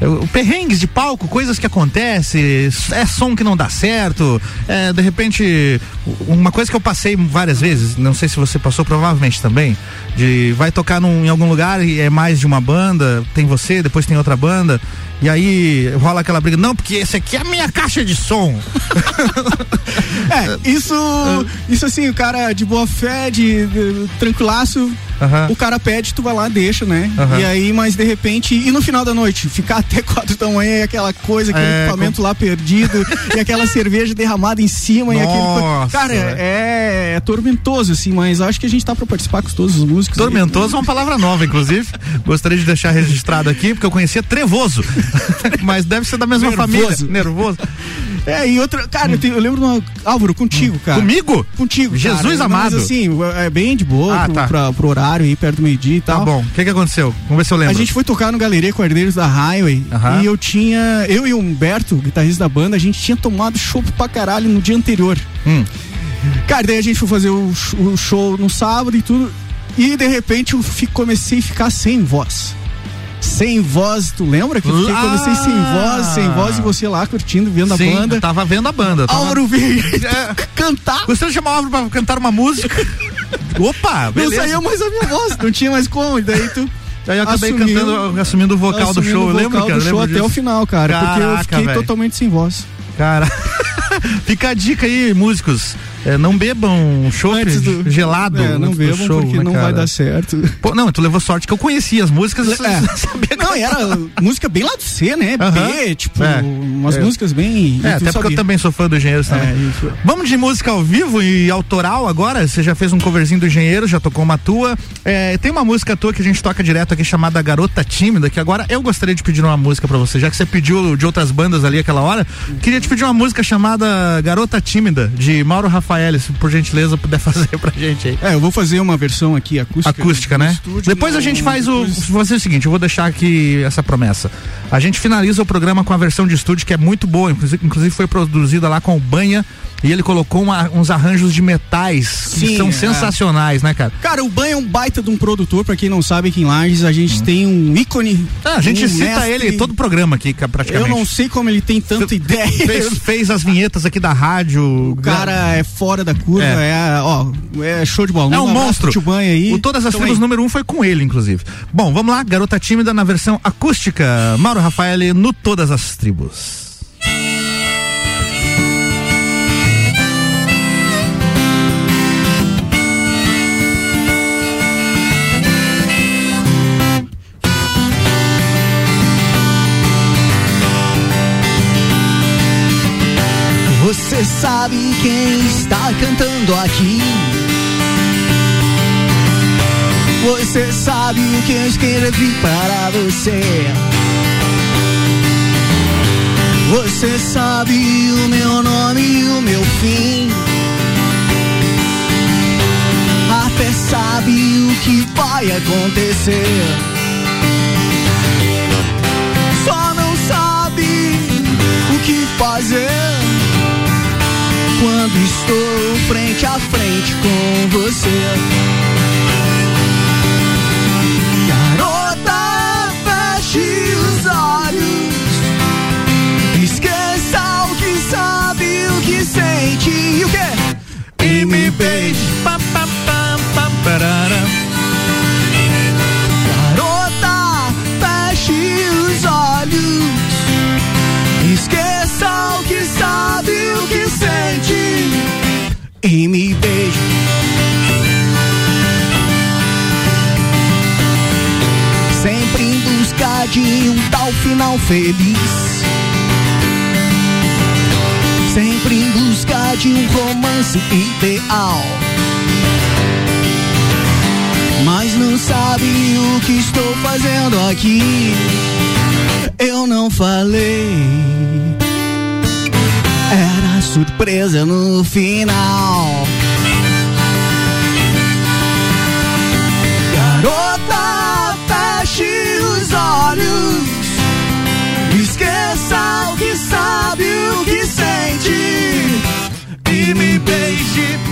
Eu- Perrengues de palco, coisas que acontecem, é som que não dá certo, é, de repente, uma coisa que eu passei várias vezes, não sei se você passou, provavelmente também, de vai tocar num- em algum lugar e é mais de uma banda, tem você, depois tem outra banda, e aí rola aquela briga, não, porque esse aqui é a minha caixa de som. [laughs] É, isso, isso assim, o cara de boa fé, de, de tranquilaço, o cara pede, tu vai lá, deixa, né? E aí, mas de repente, e no final da noite, ficar até [laughs] quatro da manhã, e aquela coisa, aquele É, equipamento lá perdido, e aquela [laughs] cerveja derramada em cima, e aquele. Nossa, Cara, é, é tormentoso, assim, mas acho que a gente tá pra participar com todos os músicos. aí. Tormentoso é uma palavra nova, inclusive. Gostaria de deixar registrado aqui, porque eu conhecia Trevoso. [laughs] Mas deve ser da mesma Nervoso. família. Nervoso. É, e outra. Cara, eu, tenho- eu lembro de uma. Álvaro, contigo, cara. Comigo? Contigo. Jesus cara. Amado. Mas assim, é bem de boa Ah, pro, tá. pra- pro horário aí, perto do meio-dia e Tá tal. bom. O que, que aconteceu? Vamos ver se eu lembro. A gente foi tocar no Galeria com Herdeiros da Highway e eu tinha. Eu e o Humberto, guitarrista da banda, a gente tinha tomado chopp pra caralho no dia anterior. Hum. Cara, daí a gente foi fazer o, o show no sábado e tudo. E de repente eu fi- comecei a ficar sem voz. Sem voz, tu lembra que eu fiquei, Ah! comecei sem voz, sem voz e você lá curtindo, vendo Sim, a banda. eu tava vendo a banda. Tava... Álvaro veio [laughs] É. cantar. Gostaria de chamar o Álvaro pra cantar uma música. [laughs] Opa, Não beleza. saiu mais a minha voz, não tinha mais como. E daí tu. Aí eu acabei assumiu- cantando, assumindo o vocal do assumindo show. o Eu lembro, vocal cara. do show até o disso. final, cara. porque eu Caraca, fiquei velho. totalmente sem voz. Cara, [laughs] fica a dica aí, músicos. É, não bebam chopp do- gelado. É, não bebam show, porque né, não vai dar certo. Pô, não, tu levou sorte que eu conhecia as músicas. É. [laughs] Não, era música bem lá do C, né? Aham. B, tipo, É. umas É. músicas bem. É, até porque eu sabia. também sou fã do Engenheiros também. É, isso. Vamos de música ao vivo e autoral agora? Você já fez um coverzinho do Engenheiro, já tocou uma tua. É, tem uma música tua que a gente toca direto aqui chamada Garota Tímida, que agora eu gostaria de pedir uma música pra você, já que você pediu de outras bandas ali aquela hora. Queria te pedir uma música chamada Garota Tímida, de Mauro Rafael, se por gentileza puder [laughs] fazer pra gente aí. É, eu vou fazer uma versão aqui acústica. Acústica, né? estúdio, Depois a no- gente faz o. Vou fazer o seguinte, eu vou deixar aqui essa promessa. A gente finaliza o programa com a versão de estúdio que é muito boa, inclusive, inclusive foi produzida lá com o Banha e ele colocou uma- uns arranjos de metais que Sim, são é. sensacionais, né, cara? Cara, o Banho é um baita de um produtor, pra quem não sabe, aqui em Lages a gente tem um ícone. Ah, a gente um cita mestre. ele todo o programa aqui, ca- praticamente. Eu não sei como ele tem tanta ideia. Fez, fez as vinhetas aqui da rádio. O cara é fora da curva, É. é, ó, é show de bola. É um abraço monstro. aí. O Todas as Então Tribos aí. número um foi com ele, inclusive. Bom, vamos lá, Garota Tímida na versão acústica. Mauro Rafael no Todas as Tribos. Sabe quem está cantando aqui. Você sabe o que eu escrevi para você. Você sabe o meu nome e o meu fim. Até sabe o que vai acontecer. Só não sabe o que fazer quando estou frente a frente com você. Garota, feche os olhos. Esqueça o que sabe, o que sente e o que? E me beije. Pam, pam, pam, parara. E me beije. Sempre em busca de um tal final feliz. Sempre em busca de um romance ideal. Mas não sabe o que estou fazendo aqui. Eu não falei. Era surpresa no final. Garota, feche os olhos. Esqueça o que sabe, o que sente. E me beije.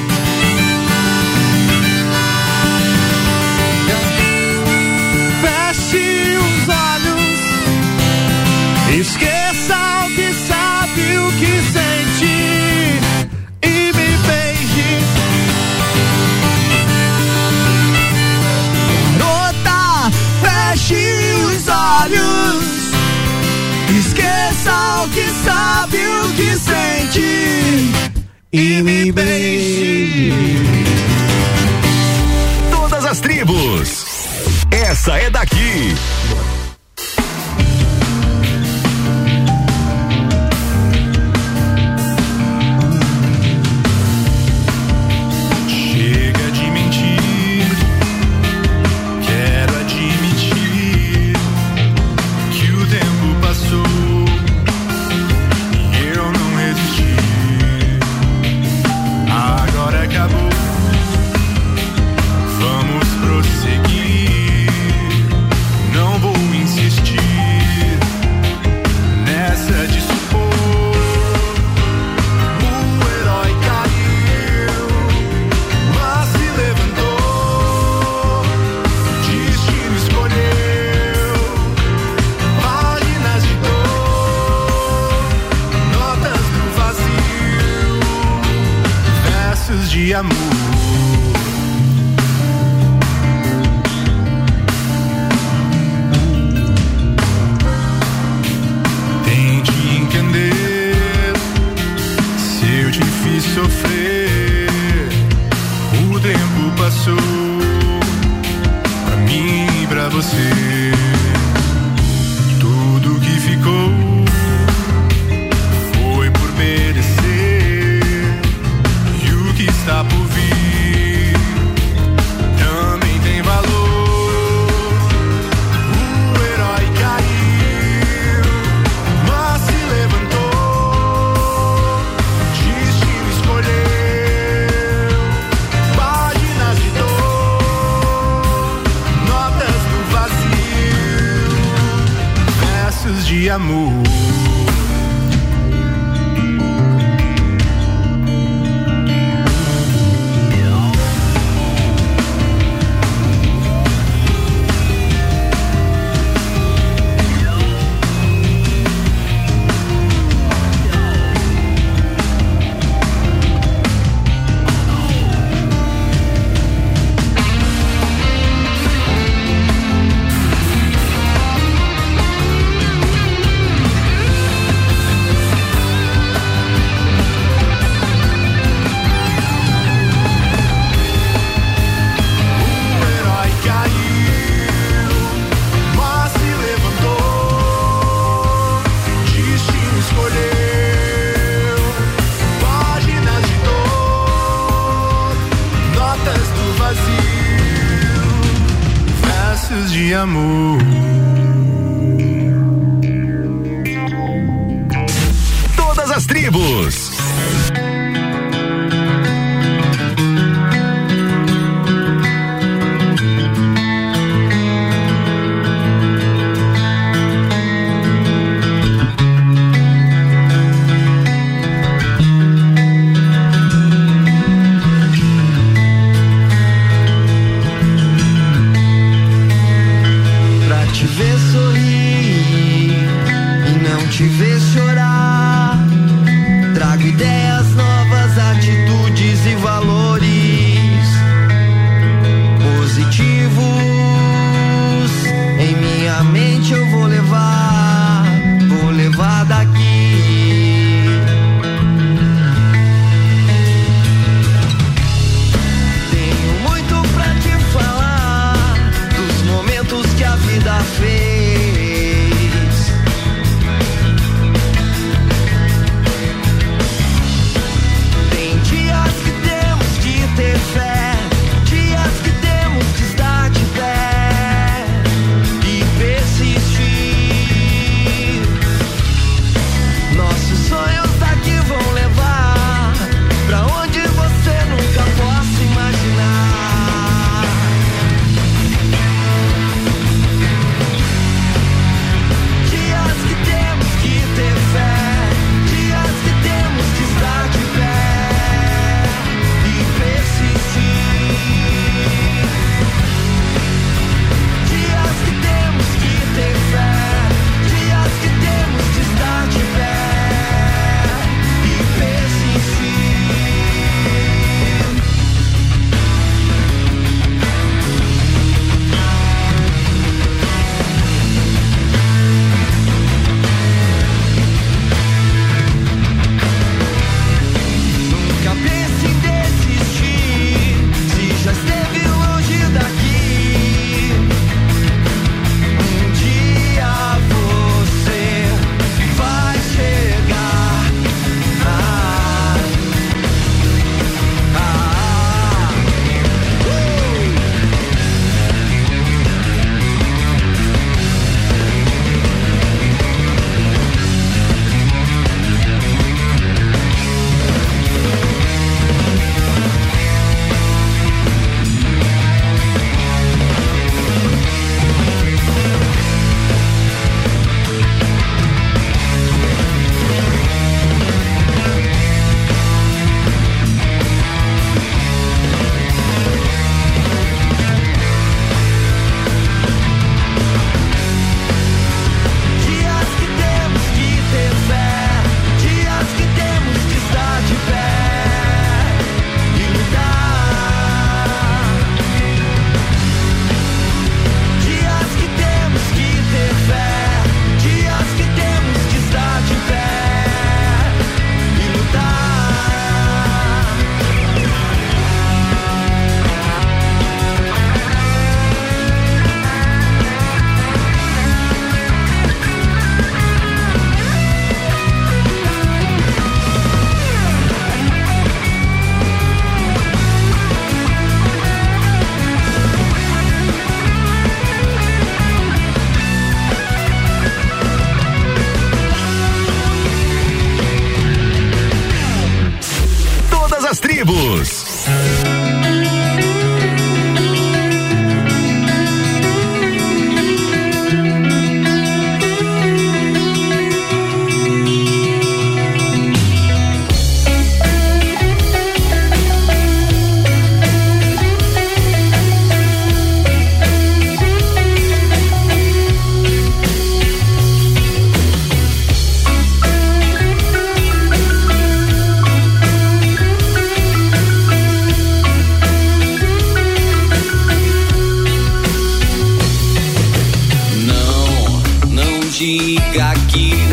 É daqui.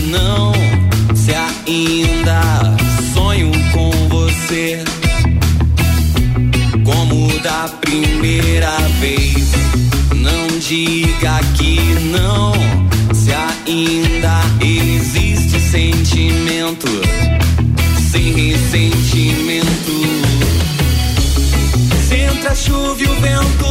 não se ainda sonho com você como da primeira vez. Não diga que não se ainda existe sentimento sem ressentimento. Se entra a chuva e o vento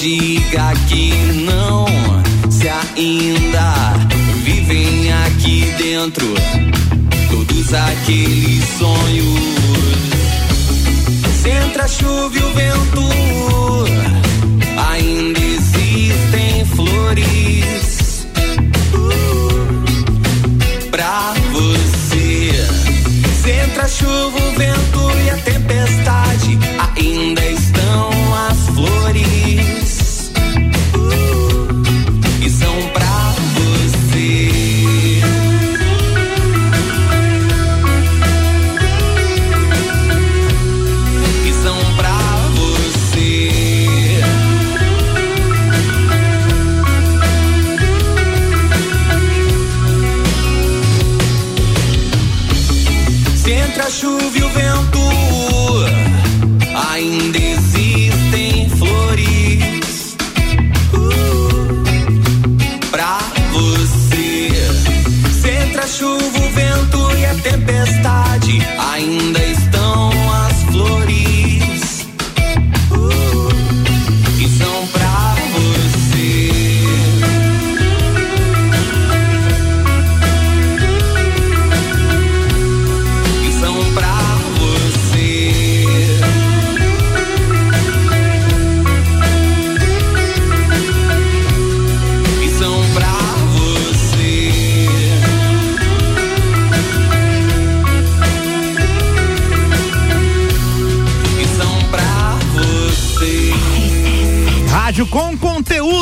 diga que não. Se ainda vivem aqui dentro todos aqueles sonhos. Se entre a chuva e o vento ainda existem flores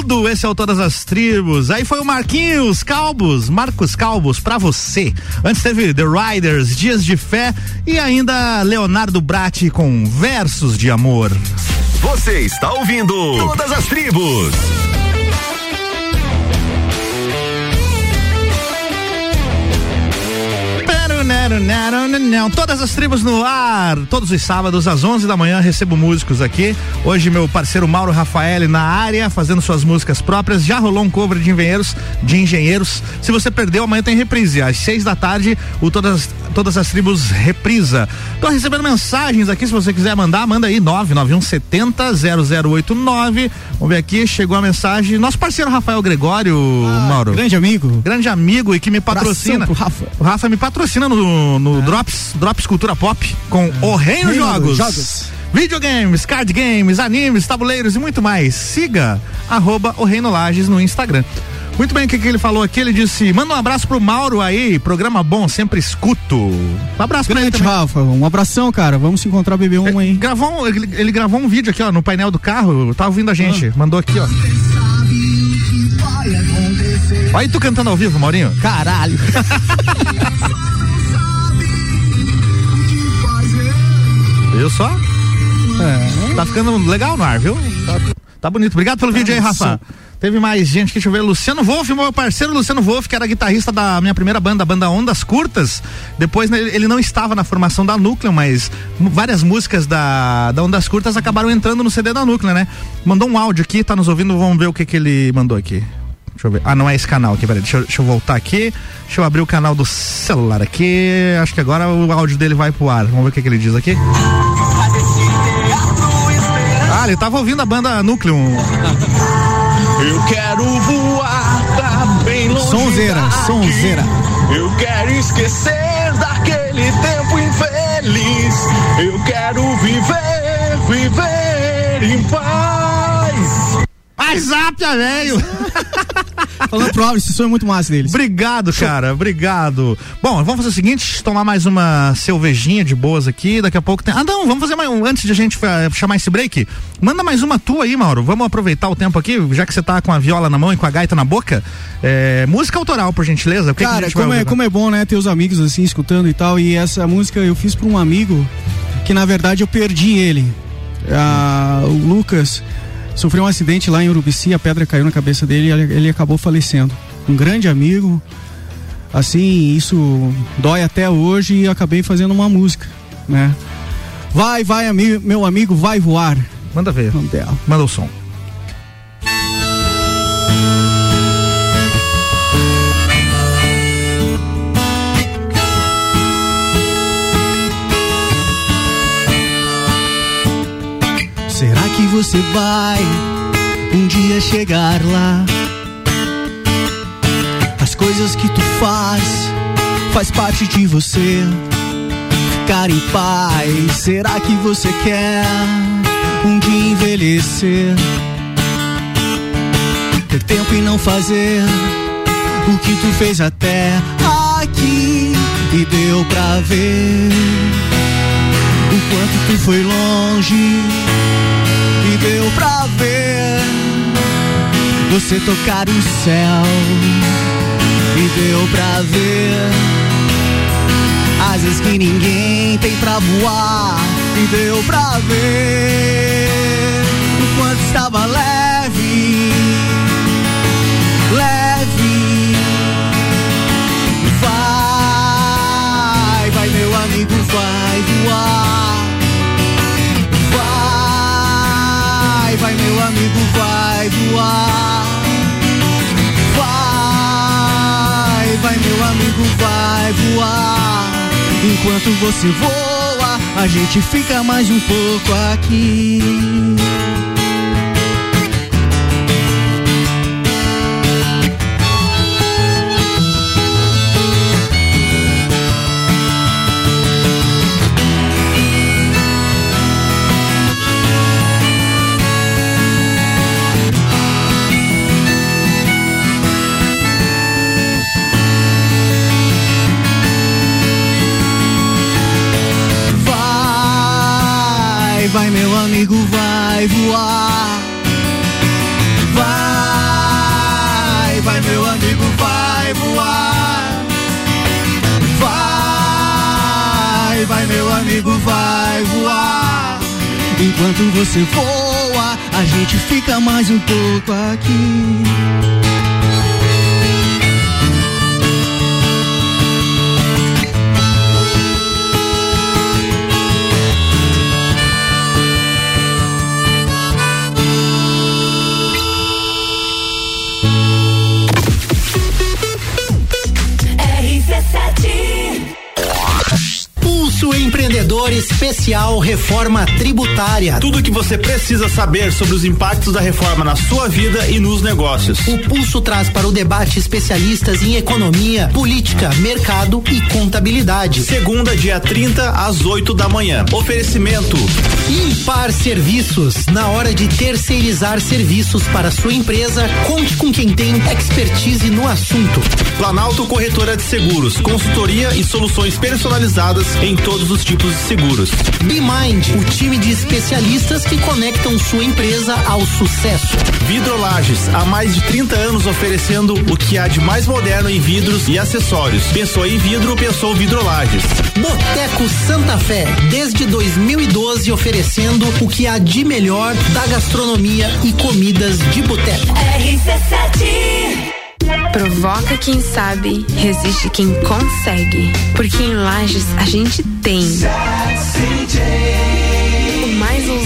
conteúdo, esse é o Todas as Tribos. Aí foi o Marquinhos Calbos, Marcos Calbos, pra você. Antes teve The Riders, Dias de Fé e ainda Leonardo Bratti com Versos de Amor. Você está ouvindo Todas as Tribos. Todas as tribos no ar, todos os sábados às 11 da manhã recebo músicos aqui. Hoje meu parceiro Mauro Rafael na área fazendo suas músicas próprias. Já rolou um cover de engenheiros, de engenheiros. Se você perdeu, amanhã tem reprise às 6 da tarde. O todas todas as tribos reprisa. Tô recebendo mensagens aqui, se você quiser mandar, manda aí 99170 0089. Vamos ver aqui, chegou a mensagem. Nosso parceiro Rafael Gregório, Mauro. Grande amigo. Grande amigo e que me patrocina. Rafa. O Rafa me patrocina no, no Drops, Drops Cultura Pop com o Reino, Reino Jogos. Jogos. Videogames, card games, animes, tabuleiros e muito mais. Siga arroba o Reino Lages no Instagram. Muito bem, o que, que ele falou aqui? Ele disse: manda um abraço pro Mauro aí, programa bom, sempre escuto. Um abraço pra ele Grande também. Rafa, um abração, cara. Vamos se encontrar beber um aí. Gravou, ele, ele gravou um vídeo aqui, ó, no painel do carro. Tava ouvindo a gente. Ah. Mandou aqui, ó. Olha aí tu cantando ao vivo, Maurinho. Caralho. [laughs] Viu só? É. Tá ficando legal no ar, viu? Tá, tá bonito. Obrigado pelo vídeo aí, Rafa. Teve mais gente, deixa eu ver. Luciano Wolf, meu parceiro Luciano Wolf, que era guitarrista da minha primeira banda, a banda Ondas Curtas. Depois né, ele não estava na formação da Núcleo, mas várias músicas da, da Ondas Curtas acabaram entrando no CD da Núcleo, né? Mandou um áudio aqui, tá nos ouvindo, vamos ver o que, que ele mandou aqui. Deixa eu ver. Ah, não é esse canal aqui, peraí. Deixa eu, deixa eu voltar aqui. Deixa eu abrir o canal do celular aqui. Acho que agora o áudio dele vai pro ar. Vamos ver o que, que ele diz aqui. Ah, ele tava ouvindo a banda Núcleo. Eu quero voar pra bem longe. Sonzeira, daqui. sonzeira. Eu quero esquecer daquele tempo infeliz. Eu quero viver, viver em paz. Zapia, velho! [laughs] Falando pro Álvaro, esse som é muito massa deles. Obrigado, cara, obrigado. Bom, vamos fazer o seguinte, tomar mais uma cervejinha de boas aqui, daqui a pouco tem... Ah, não, vamos fazer mais um, antes de a gente chamar esse break, manda mais uma tua aí, Mauro, vamos aproveitar o tempo aqui, já que você tá com a viola na mão e com a gaita na boca, é, música autoral, por gentileza. O que que a Cara, vai como é, ouvir como é bom, né, ter os amigos assim, escutando e tal. E essa música eu fiz pra um amigo que na verdade eu perdi ele. Ah, o Lucas sofreu um acidente lá em Urubici, a pedra caiu na cabeça dele e ele, acabou falecendo. Um grande amigo. Assim, isso dói até hoje e acabei fazendo uma música, né? Vai, vai, ami meu amigo, vai voar. Manda ver. Manda o som. Você vai um dia chegar lá? As coisas que tu faz faz parte de você. Ficar em paz. Será que você quer um dia envelhecer? Ter tempo e não fazer o que tu fez até aqui e deu pra ver o quanto tu foi longe deu pra ver você tocar o céu. E deu pra ver asas que ninguém tem pra voar. E deu pra ver o quanto estava leve leve. Vai vai meu amigo vai voar amigo vai voar. Vai vai meu amigo vai voar. Enquanto você voa a gente fica mais um pouco aqui Vai, vai meu amigo, vai voar. Vai, vai meu amigo, vai voar. Vai, vai meu amigo, vai voar. Enquanto você voa, a gente fica mais um pouco aqui. Empreendedor Especial Reforma Tributária. Tudo o que você precisa saber sobre os impactos da reforma na sua vida e nos negócios. O Pulso traz para o debate especialistas em economia, política, mercado e contabilidade. Segunda, dia 30, às 8 da manhã. Oferecimento. Impar Serviços. Na hora de terceirizar serviços para sua empresa, conte com quem tem expertise no assunto. Planalto Corretora de Seguros, consultoria e soluções personalizadas em todos os tipos de seguros. BeMind, o time de especialistas que conectam sua empresa ao sucesso. Vidrolages, há mais de 30 anos oferecendo o que há de mais moderno em vidros e acessórios. Pensou em vidro, pensou Vidrolages. Boteco Santa Fé, desde 2012 oferecendo o que há de melhor da gastronomia e comidas de boteco. RC7 Provoca quem sabe, resiste quem consegue. Porque em Lages a gente tem.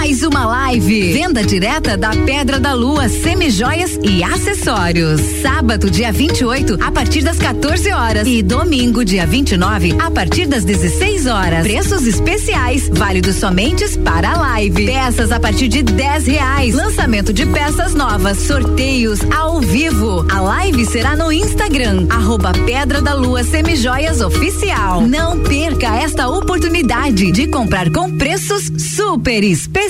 Mais uma live. Venda direta da Pedra da Lua, semijoias e acessórios. Sábado, dia 28, a partir das 14 horas. E domingo, dia 29, a partir das 16 horas. Preços especiais, válidos somente para a live. Peças a partir de 10 reais. Lançamento de peças novas, sorteios ao vivo. A live será no Instagram, arroba Pedra da Lua Semijoias Oficial. Não perca esta oportunidade de comprar com preços super especiais.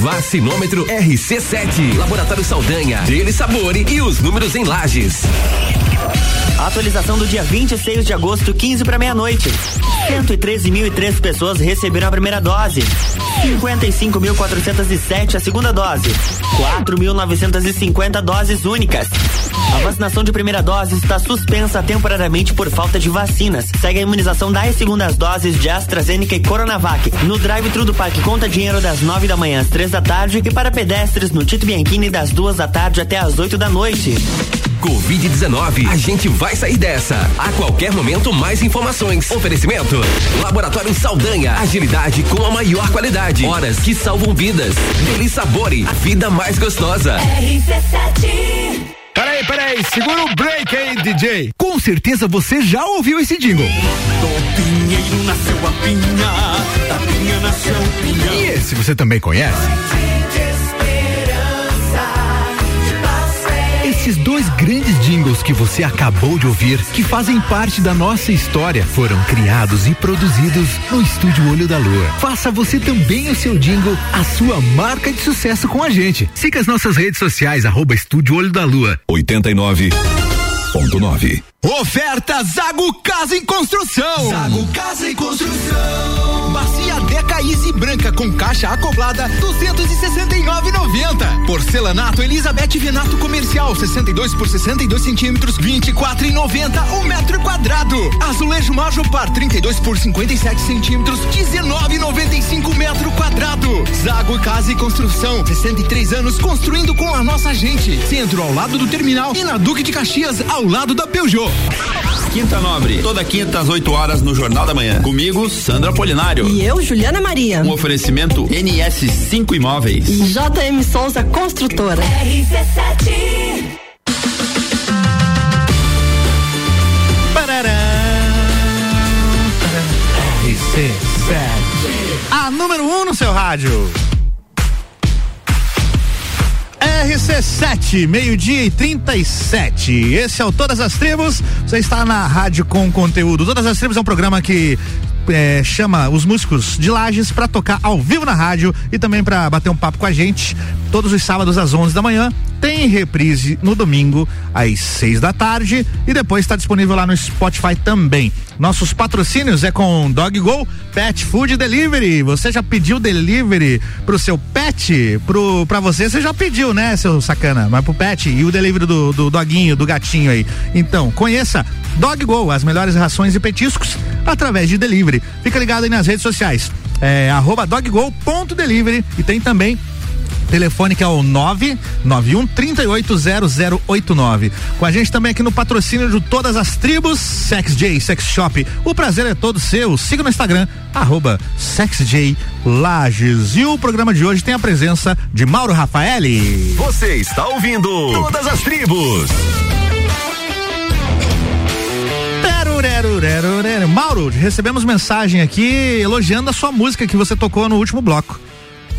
Vacinômetro RC7, Laboratório Saldanha, Dele Sabore e os números em lajes. Atualização do dia 26 de agosto, 15 para meia-noite. 113.003 pessoas receberam a primeira dose. 55.407 a segunda dose. 4.950 doses únicas. A vacinação de primeira dose está suspensa temporariamente por falta de vacinas. Segue a imunização das segundas doses de AstraZeneca e Coronavac no drive-thru do Parque Conta Dinheiro das 9 da manhã às 3 da tarde e para pedestres no Tito Bianchini das duas da tarde até às 8 da noite. Covid-19, a gente vai sair dessa. A qualquer momento, mais informações. Oferecimento: Laboratório Saldanha. Agilidade com a maior qualidade. Horas que salvam vidas. Deli Sabore, a vida mais gostosa. RC7. Peraí, peraí, segura o break aí, DJ. Com certeza você já ouviu esse jingle. Do pinheiro nasceu a pinha, da pinha nasceu o pinhão. E esse você também conhece? Esses dois grandes jingles que você acabou de ouvir, que fazem parte da nossa história, foram criados e produzidos no Estúdio Olho da Lua. Faça você também o seu jingle, a sua marca de sucesso com a gente. Siga as nossas redes sociais, arroba Estúdio Olho da Lua. 89.9 Oferta Zago Casa em Construção. Zago Casa em Construção. Bacia Deca Easy branca com caixa acoplada 269,90. Porcelanato Elizabeth Venato comercial 62 por 62 centímetros 24,90 um metro quadrado. Azulejo Majopar 32 por 57 centímetros 19,95 metro quadrado. Zago Casa e Construção 63 anos construindo com a nossa gente. Centro ao lado do terminal e na Duque de Caxias ao lado da Peugeot. Quinta Nobre, toda quinta às 8 horas no Jornal da Manhã. Comigo, Sandra Polinário. E eu, Juliana Maria. Um oferecimento NS5 Imóveis. JM Souza Construtora. RC7. RC7. A número 1 um no seu rádio. RC7, meio-dia e 37. Esse é o Todas as Tribos. Você está na rádio com conteúdo. Todas as Tribos é um programa que é, chama os músicos de Lages para tocar ao vivo na rádio e também para bater um papo com a gente todos os sábados às 11 da manhã. Tem reprise no domingo às 6 da tarde e depois está disponível lá no Spotify também. Nossos patrocínios é com Dog Go Pet Food Delivery. Você já pediu delivery pro seu pet? Pro, pra você, você já pediu, né, seu sacana? Mas pro pet e o delivery do, do doguinho, do gatinho aí. Então, conheça Dog Go, as melhores rações e petiscos através de delivery. Fica ligado aí nas redes sociais. É, arroba doggo.delivery e tem também Telefone que é o 991 380089. Com a gente também aqui no patrocínio de todas as tribos, Sex J Sex Shop. O prazer é todo seu. Siga no Instagram, arroba SexJ Lages. E o programa de hoje tem a presença de Mauro Rafaeli. Você está ouvindo Todas as Tribos. Mauro, recebemos mensagem aqui elogiando a sua música que você tocou no último bloco.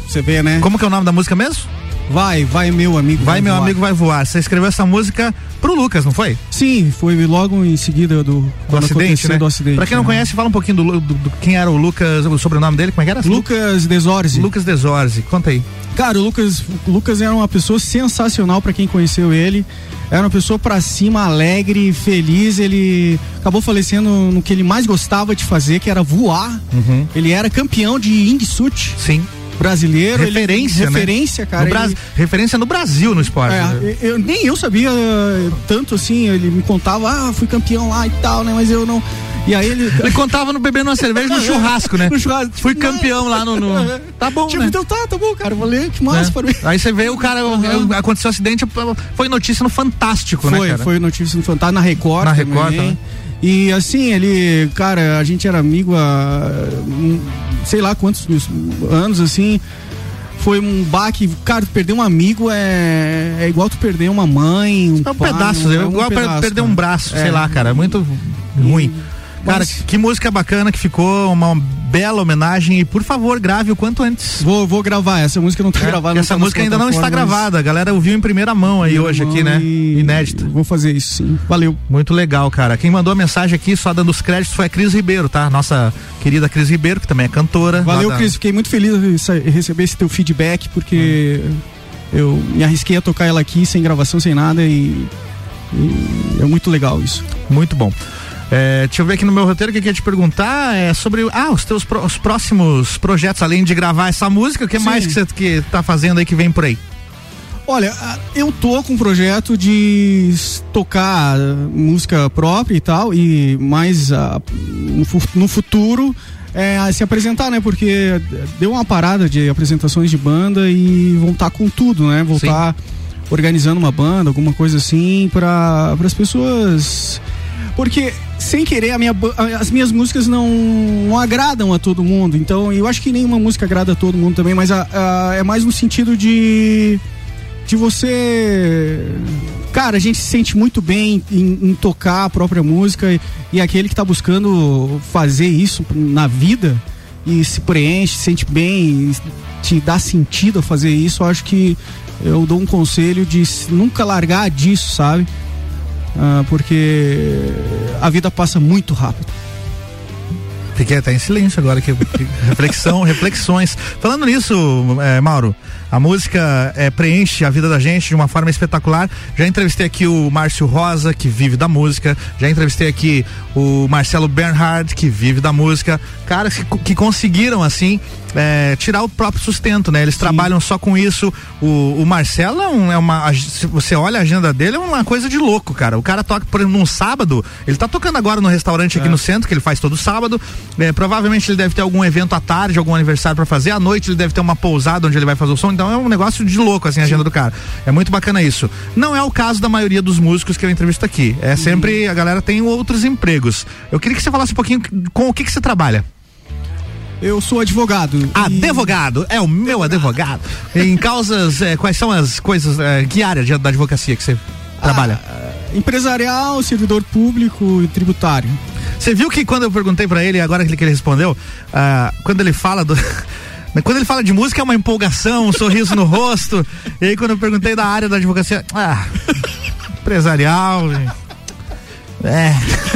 Você vê, né? Como que é o nome da música mesmo? Vai, vai meu amigo. Vai, meu voar. amigo vai voar. Você escreveu essa música pro Lucas, não foi? Sim, foi logo em seguida do, Do acidente, né? do acidente. Pra quem não né? conhece, fala um pouquinho do, do- do- quem era o Lucas, o sobrenome dele, como é que era? Lucas Desorzi. Lucas Desorzi, conta aí. Cara, o Lucas, o Lucas era uma pessoa sensacional pra quem conheceu ele. Era uma pessoa pra cima, alegre, feliz. Ele acabou falecendo no que ele mais gostava de fazer, que era voar. Ele era campeão de wingsuit. Sim. Brasileiro. ele- Referência, né? referência, cara. No ele- Referência no Brasil no esporte. É, né? eu, nem eu sabia eh, tanto assim, ele me contava, ah, fui campeão lá e tal, né? Mas eu não. E aí ele. Ele contava no bebendo uma cerveja no [laughs] churrasco, né? No churrasco. Fui campeão lá no. no- [laughs] Tá bom, Tipo, né? então tá, tá bom, cara. Valeu, que massa Né? mim. Aí você vê o cara, o- aconteceu um acidente, foi notícia no Fantástico, Foi, né, cara? foi notícia no Fantástico, na Record. Na também. Record, né? E assim, ele, cara, a gente era amigo há hum, sei lá quantos anos, assim. Foi um baque, cara, tu perder um amigo é, é igual tu perder uma mãe, um, É um pai, pedaço, é um igual per- pedaço, perder um cara. braço, É. sei lá, cara, é muito ruim. Cara, Mas- que música bacana que ficou, uma bela homenagem e por favor, grave o quanto antes. Vou, vou gravar, essa música não tá É, gravada. essa tá música ainda não está gravada, a galera ouviu em primeira mão aí hoje aqui, né? Inédita. Vou fazer isso, sim. Valeu. Muito legal, cara. Quem mandou a mensagem aqui, só dando os créditos, foi a Cris Ribeiro, tá? Nossa querida Cris Ribeiro, que também é cantora. Valeu, da- Cris. Fiquei muito feliz em receber esse teu feedback, porque eu me arrisquei a tocar ela aqui sem gravação, sem nada, e, e é muito legal isso. Muito bom. É, deixa eu ver aqui no meu roteiro o que eu queria te perguntar é sobre ah, os teus pró- os próximos projetos, além de gravar essa música, o que Sim. mais que você que tá fazendo aí que vem por aí? Olha, eu tô com um projeto de tocar música própria e tal, e mais ah, no fu- no futuro é, se apresentar, né? Porque deu uma parada de apresentações de banda e voltar com tudo, né? Voltar organizando uma banda, alguma coisa assim, para as pessoas. Porque, sem querer, minha, as minhas músicas não, não agradam a todo mundo. Então, eu acho que nenhuma música agrada a todo mundo também, mas a- a- é mais no sentido de de você. Cara, a gente se sente muito bem em, em tocar a própria música e, e aquele que tá buscando fazer isso na vida e se preenche, se sente bem, te dá sentido a fazer isso, eu acho que eu dou um conselho de nunca largar disso, sabe? Ah, porque a vida passa muito rápido. Fiquei até em silêncio agora que [laughs] reflexão, reflexões. Falando nisso, é, Mauro, a música é, preenche a vida da gente de uma forma espetacular. Já entrevistei aqui o Márcio Rosa, que vive da música. Já entrevistei aqui o Marcelo Bernhard, que vive da música. Caras que, que conseguiram, assim, é, tirar o próprio sustento, né? Eles trabalham só com isso. O, o Marcelo é, um- é uma. Se você olha a agenda dele, é uma coisa de louco, cara. O cara toca, por exemplo, num sábado, ele tá tocando agora no restaurante aqui no centro, que ele faz todo sábado. É, provavelmente ele deve ter algum evento à tarde, algum aniversário pra fazer. À noite ele deve ter uma pousada onde ele vai fazer o som. Então é um negócio de louco, assim, a agenda do cara. É muito bacana isso. Não é o caso da maioria dos músicos que eu entrevisto aqui. É sempre. A galera tem outros empregos. Eu queria que você falasse um pouquinho com o que, que você trabalha. Eu sou advogado. Advogado, é o meu advogado. Em causas, é, quais são as coisas, é, que área de- da advocacia que você trabalha? Empresarial, servidor público e tributário. Você viu que quando eu perguntei pra ele, agora que ele que ele respondeu, ah, quando ele fala do. [laughs] Quando ele fala de música é uma empolgação, um sorriso no rosto. E aí quando eu perguntei da área da advocacia, ah, empresarial. É.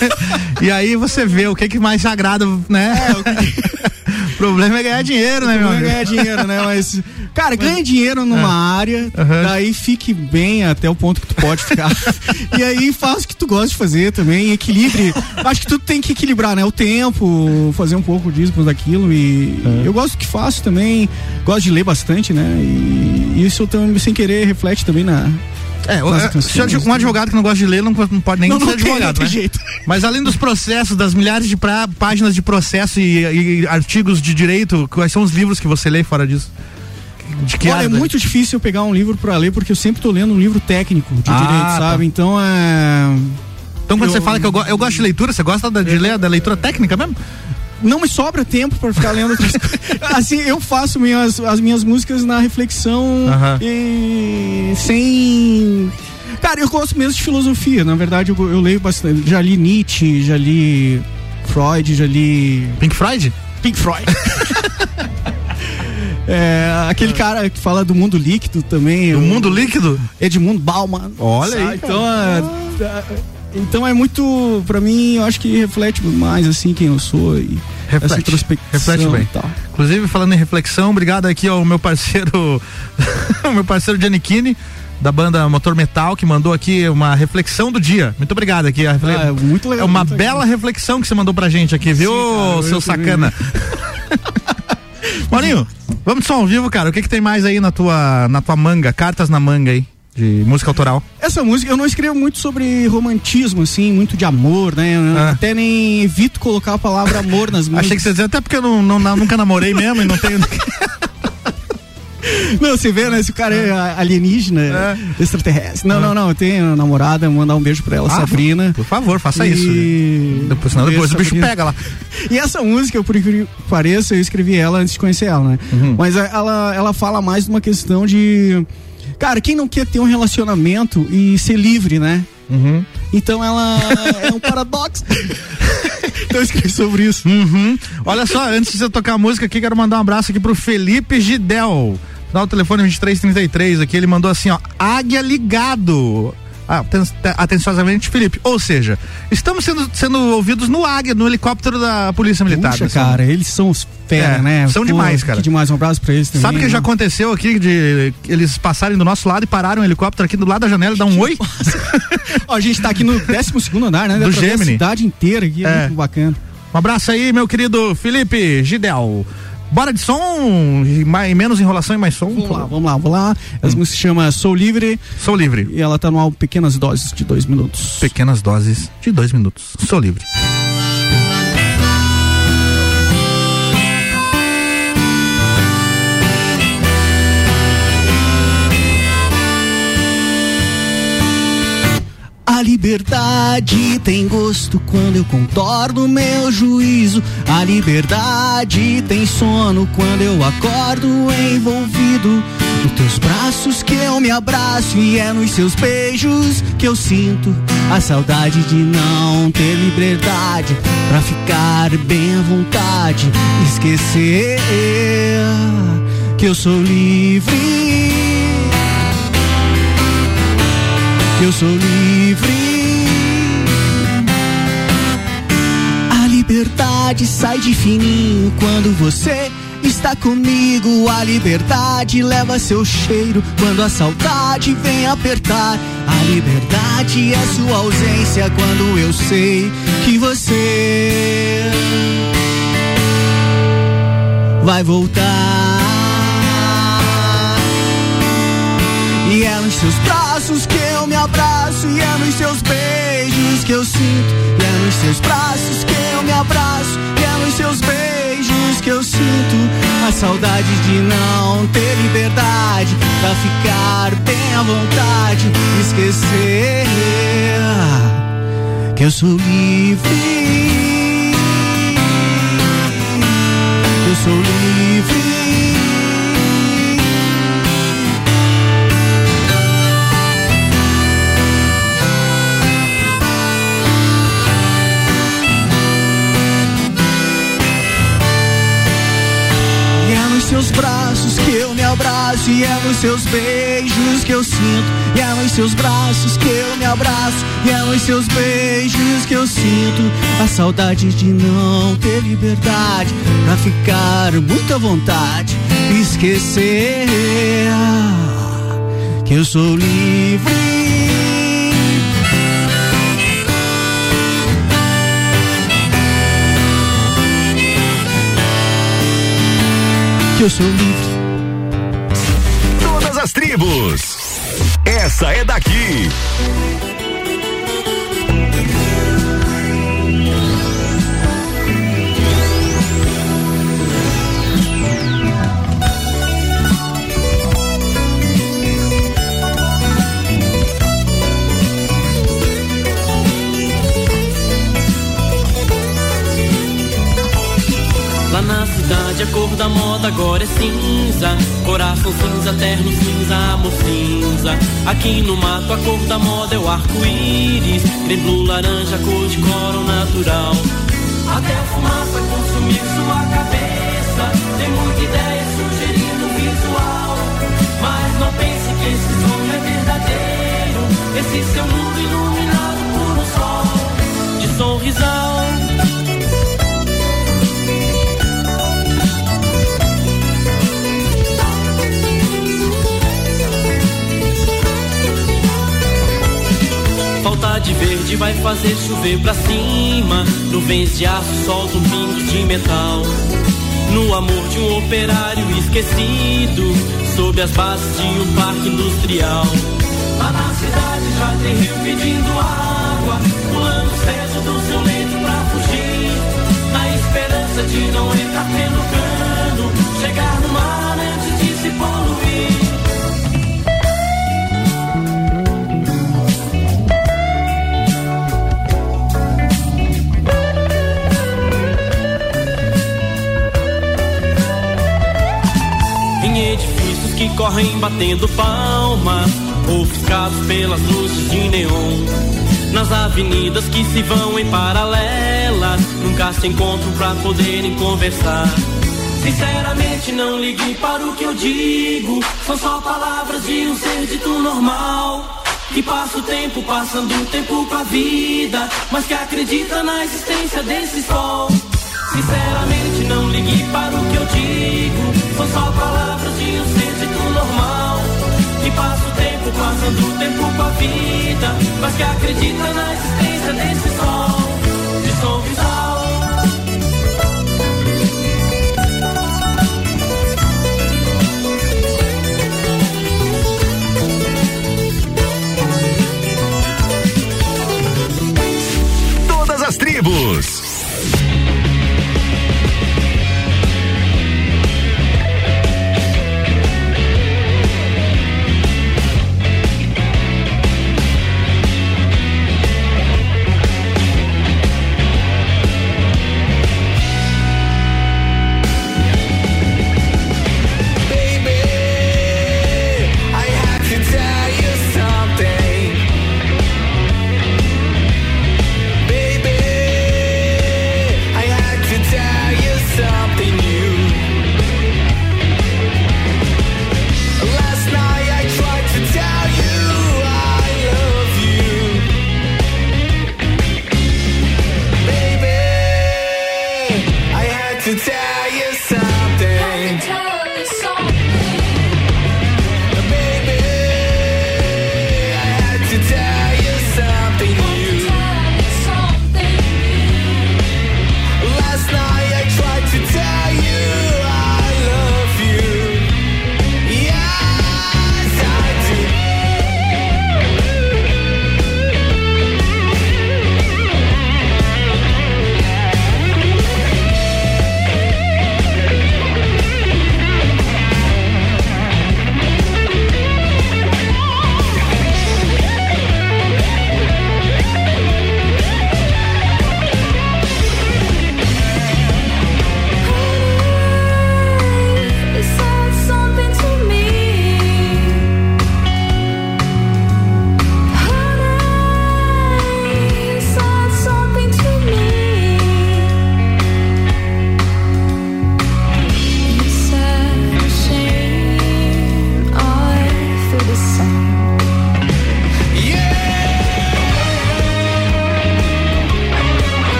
[laughs] e aí você vê o que que mais agrada, né? o [laughs] problema é ganhar dinheiro, né, meu é amigo? ganhar dinheiro, né? Mas, cara, ganha dinheiro numa área, Aham. daí fique bem até o ponto que tu pode ficar. [laughs] e aí faz o que tu gosta de fazer também, equilibre. Acho que tu tem que equilibrar, né? O tempo, fazer um pouco disso, daquilo. E eu gosto do que faço também, gosto de ler bastante, né? E isso eu também, sem querer, reflete também na. É, é, é um advogado que não gosta de ler, não, não pode nem Não, ser não tem, advogado, não né? tem jeito. Mas além dos processos, das milhares de pra- páginas de processo e, e artigos de direito, quais são os livros que você lê fora disso? de que Olha, área é muito difícil eu pegar um livro pra ler, porque eu sempre tô lendo um livro técnico de Ah, direito, tá. sabe? Então é. Então quando eu- você fala que eu, go- eu gosto de leitura, você gosta da, de ler da leitura técnica mesmo? Não me sobra tempo pra ficar lendo outras coisas. [laughs] Assim, eu faço minhas, as minhas músicas na reflexão e sem. Cara, eu gosto mesmo de filosofia. Na verdade, eu, eu leio bastante. Já li Nietzsche, já li Freud, já li. Pink Freud? Pink Freud. [laughs] É, aquele cara que fala do mundo líquido também. Do o- mundo líquido? Edmundo Bauman. Olha aí, Sabe? Então, é, é, então é muito, pra mim, eu acho que reflete mais assim quem eu sou e essa Reflete. introspecção Reflete bem. tal. Inclusive, falando em reflexão, obrigado aqui ao meu parceiro, o [laughs] meu parceiro Giannichini, da banda Motor Metal, que mandou aqui uma reflexão do dia. Muito obrigado aqui. Refle- Ah, é muito legal, É uma bela reflexão que você mandou pra gente aqui, viu, cara, eu seu sacana? [laughs] Maurinho, vamos som ao vivo, cara. O que que tem mais aí na tua, na tua manga? Cartas na manga aí, de música autoral. Essa música, eu não escrevo muito sobre romantismo, assim, muito de amor, né? Eu Ah. Até nem evito colocar a palavra amor nas músicas. [laughs] Achei que você ia dizer, até porque eu não, não- nunca namorei mesmo e não tenho... [laughs] Não, você vê, né? Se o cara é alienígena, extraterrestre. Não, não, não. Eu tenho namorada, mandar um beijo pra ela, Ah, Sabrina. Por favor, faça E- isso. Depois, senão depois o bicho pega lá. E essa música, por incrível que pareça, eu escrevi ela antes de conhecer ela, né? Uhum. Mas a- ela, ela fala mais de uma questão de. Cara, quem não quer ter um relacionamento e ser livre, né? Uhum. Então ela é um paradoxo. [laughs] então eu escrevi sobre isso. Uhum. Olha só, antes de você tocar a música aqui, quero mandar um abraço aqui pro Felipe Gidel. Dá o telefone 2333 aqui, ele mandou assim, ó, águia ligado. Aten- atenciosamente, Felipe. Ou seja, estamos sendo, sendo ouvidos no águia, no helicóptero da Polícia Militar. Puxa, cara, eles são os fera, É, né? são demais, cara. Que demais, um abraço pra eles também. Sabe o que né? já aconteceu aqui de eles passarem do nosso lado e pararam o helicóptero aqui do lado da janela e dar um oi? [laughs] Ó, a gente tá aqui no 12 andar, né? Do Gemini. A cidade inteira aqui, é, É. muito bacana. Um abraço aí, meu querido Felipe Gidel. Bora de som, mais, menos enrolação e mais som. Vamos lá, vamos lá, vamos lá. Essa música se chama Sou Livre. Sou Livre. E ela tá no álbum Pequenas Doses de dois minutos. Pequenas doses de dois minutos. Sou livre. Liberdade tem gosto quando eu contorno meu juízo. A liberdade tem sono quando eu acordo envolvido. Nos teus braços que eu me abraço e é nos seus beijos que eu sinto a saudade de não ter liberdade pra ficar bem à vontade. Esquecer que eu sou livre eu sou livre. A liberdade sai de fininho quando você está comigo. A liberdade leva seu cheiro quando a saudade vem apertar. A liberdade é sua ausência quando eu sei que você vai voltar. E é nos seus braços que eu me abraço, e é nos seus beijos que eu sinto. E é nos seus braços que eu me abraço, e é nos seus beijos que eu sinto a saudade de não ter liberdade pra ficar bem à vontade, esquecer que eu sou livre. Eu sou livre. Seus braços que eu me abraço, e é nos seus beijos que eu sinto. E é nos seus braços que eu me abraço, e é nos seus beijos que eu sinto a saudade de não ter liberdade pra ficar muito à vontade, esquecer que eu sou livre. Eu sou livre. Todas as tribos. Essa é daqui. A cor da moda agora é cinza. Coração cinza, terno cinza, amor cinza. Aqui no mato a cor da moda é o arco-íris. Blue, laranja, cor de coro natural. Até a fumaça consumir sua cabeça. Tem muita ideia sugerindo visual. Mas não pense que esse sonho é verdadeiro. Esse seu mundo iluminado por um sol de sorrisal. Falta de verde vai fazer chover pra cima. Nuvens de aço soltam pingos de metal. No amor de um operário esquecido. Sob as bases de um parque industrial. Lá na cidade já tem rio pedindo água. Pulando os tetos do seu leito pra fugir. Na esperança de não entrar pelo cano. Chegar no mar antes de se poluir. Correm batendo palmas, ofuscados pelas luzes de neon. Nas avenidas que se vão em paralelas, nunca se encontram pra poderem conversar. Sinceramente, não ligue para o que eu digo. São só palavras de um ser dito normal. Que passa o tempo, passando o tempo com a vida. Mas que acredita na existência desse sol. Sinceramente, não ligue para o que eu digo. São só palavras de um ser tempo, passando o tempo com a vida. Mas que acredita na existência desse sol.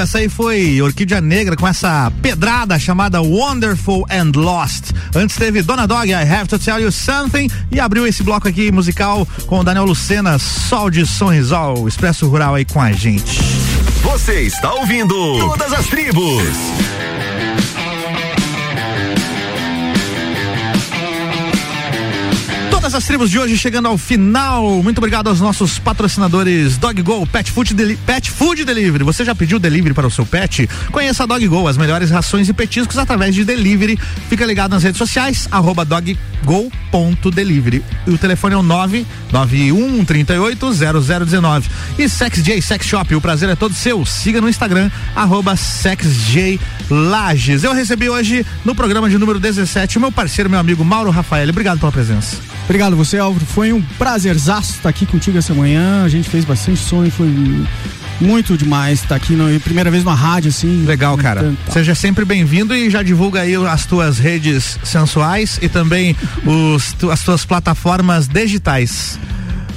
Essa aí foi Orquídea Negra com essa pedrada chamada Wonderful and Lost. Antes teve Dona Dog, I Have to Tell You Something. E abriu esse bloco aqui musical com o Daniel Lucena, Sol de Sonrisol, Expresso Rural aí com a gente. Você está ouvindo Todas as Tribos. As tribos de hoje chegando ao final. Muito obrigado aos nossos patrocinadores Dog Go, Pet Food, Deli Pet Food Delivery. Você já pediu delivery para o seu pet? Conheça a Dog Go, as melhores rações e petiscos através de delivery. Fica ligado nas redes sociais, arroba doggo.delivery. E o telefone é o 991 38 0019. E Sex J Sex Shop, o prazer é todo seu. Siga no Instagram, arroba. Eu recebi hoje no programa de número 17 o meu parceiro, meu amigo Mauro Rafael. Obrigado pela presença. Obrigado você, Álvaro. Foi um prazerzaço estar aqui contigo essa manhã. A gente fez bastante e foi muito demais estar aqui, no, primeira vez numa rádio, assim. Legal, cara. Tá. Seja sempre bem-vindo e já divulga aí as tuas redes sensuais e também os, tu- as tuas plataformas digitais.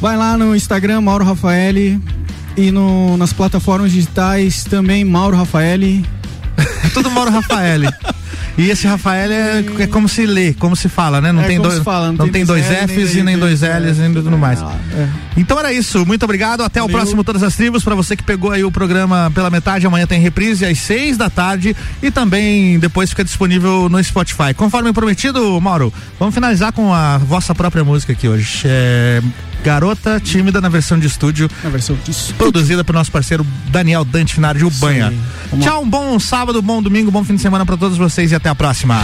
Vai lá no Instagram, Mauro Rafaeli. E no, nas plataformas digitais também, Mauro Rafaeli. Tudo Mauro Rafaeli. [laughs] E esse Rafael é, é como se lê, como se fala, né? Não É tem dois, fala, não tem dois L, Fs e nem dois Ls e tudo mais. É. Então era isso. Muito obrigado. Até o próximo Todas as Tribos. Para você que pegou aí o programa pela metade, amanhã tem reprise às seis da tarde e também depois fica disponível no Spotify. Conforme prometido, Mauro, vamos finalizar com a vossa própria música aqui hoje. É Garota Tímida na versão de estúdio. Na versão de estúdio. Produzida pelo nosso parceiro Daniel Dante Finari de Ubanha. Tchau, um bom sábado, bom domingo, bom fim de semana para todos vocês e até a próxima.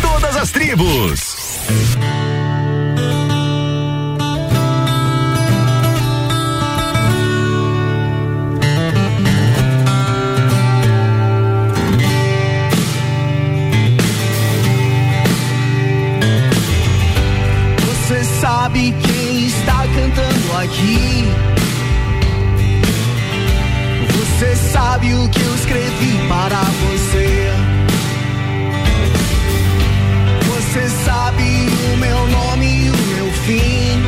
Todas as tribos. Aqui? Você sabe o que eu escrevi para você? Você sabe o meu nome e o meu fim?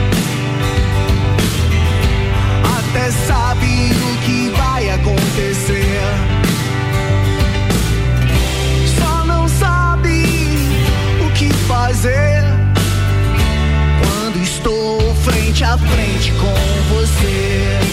Até sabe o que vai acontecer? Só não sabe o que fazer frente com você.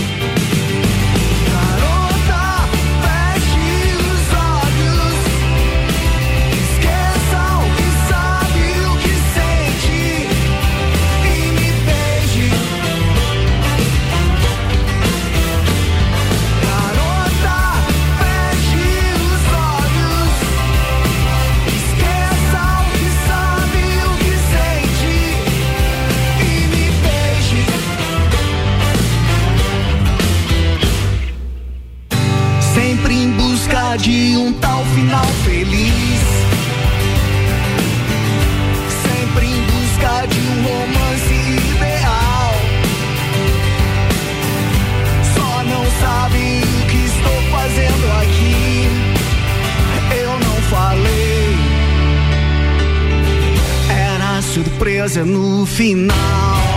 Surpresa no final.